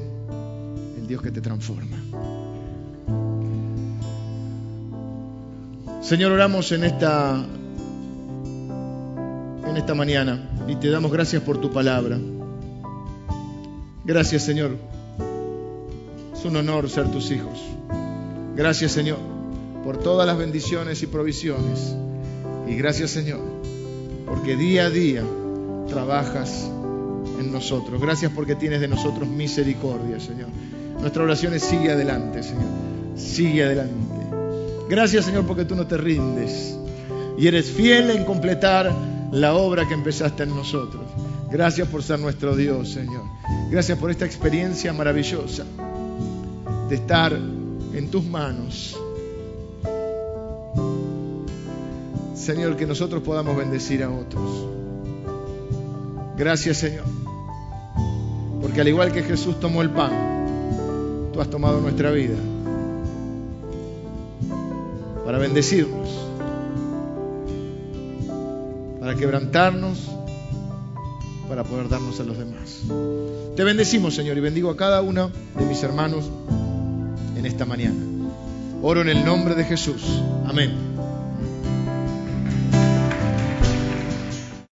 A: el Dios que te transforma. Señor, oramos en esta en esta mañana y te damos gracias por tu palabra. Gracias, Señor. Es un honor ser tus hijos. Gracias, Señor, por todas las bendiciones y provisiones. Y gracias, Señor, porque día a día trabajas en nosotros. Gracias porque tienes de nosotros misericordia, Señor. Nuestra oración sigue adelante, Señor. Sigue adelante. Gracias, Señor, porque tú no te rindes y eres fiel en completar la obra que empezaste en nosotros. Gracias por ser nuestro Dios, Señor. Gracias por esta experiencia maravillosa de estar en tus manos. Señor, que nosotros podamos bendecir a otros. Gracias, Señor. Porque al igual que Jesús tomó el pan, tú has tomado nuestra vida para bendecirnos, para quebrantarnos, para poder darnos a los demás. Te bendecimos, Señor, y bendigo a cada uno de mis hermanos en esta mañana. Oro en el nombre de Jesús. Amén.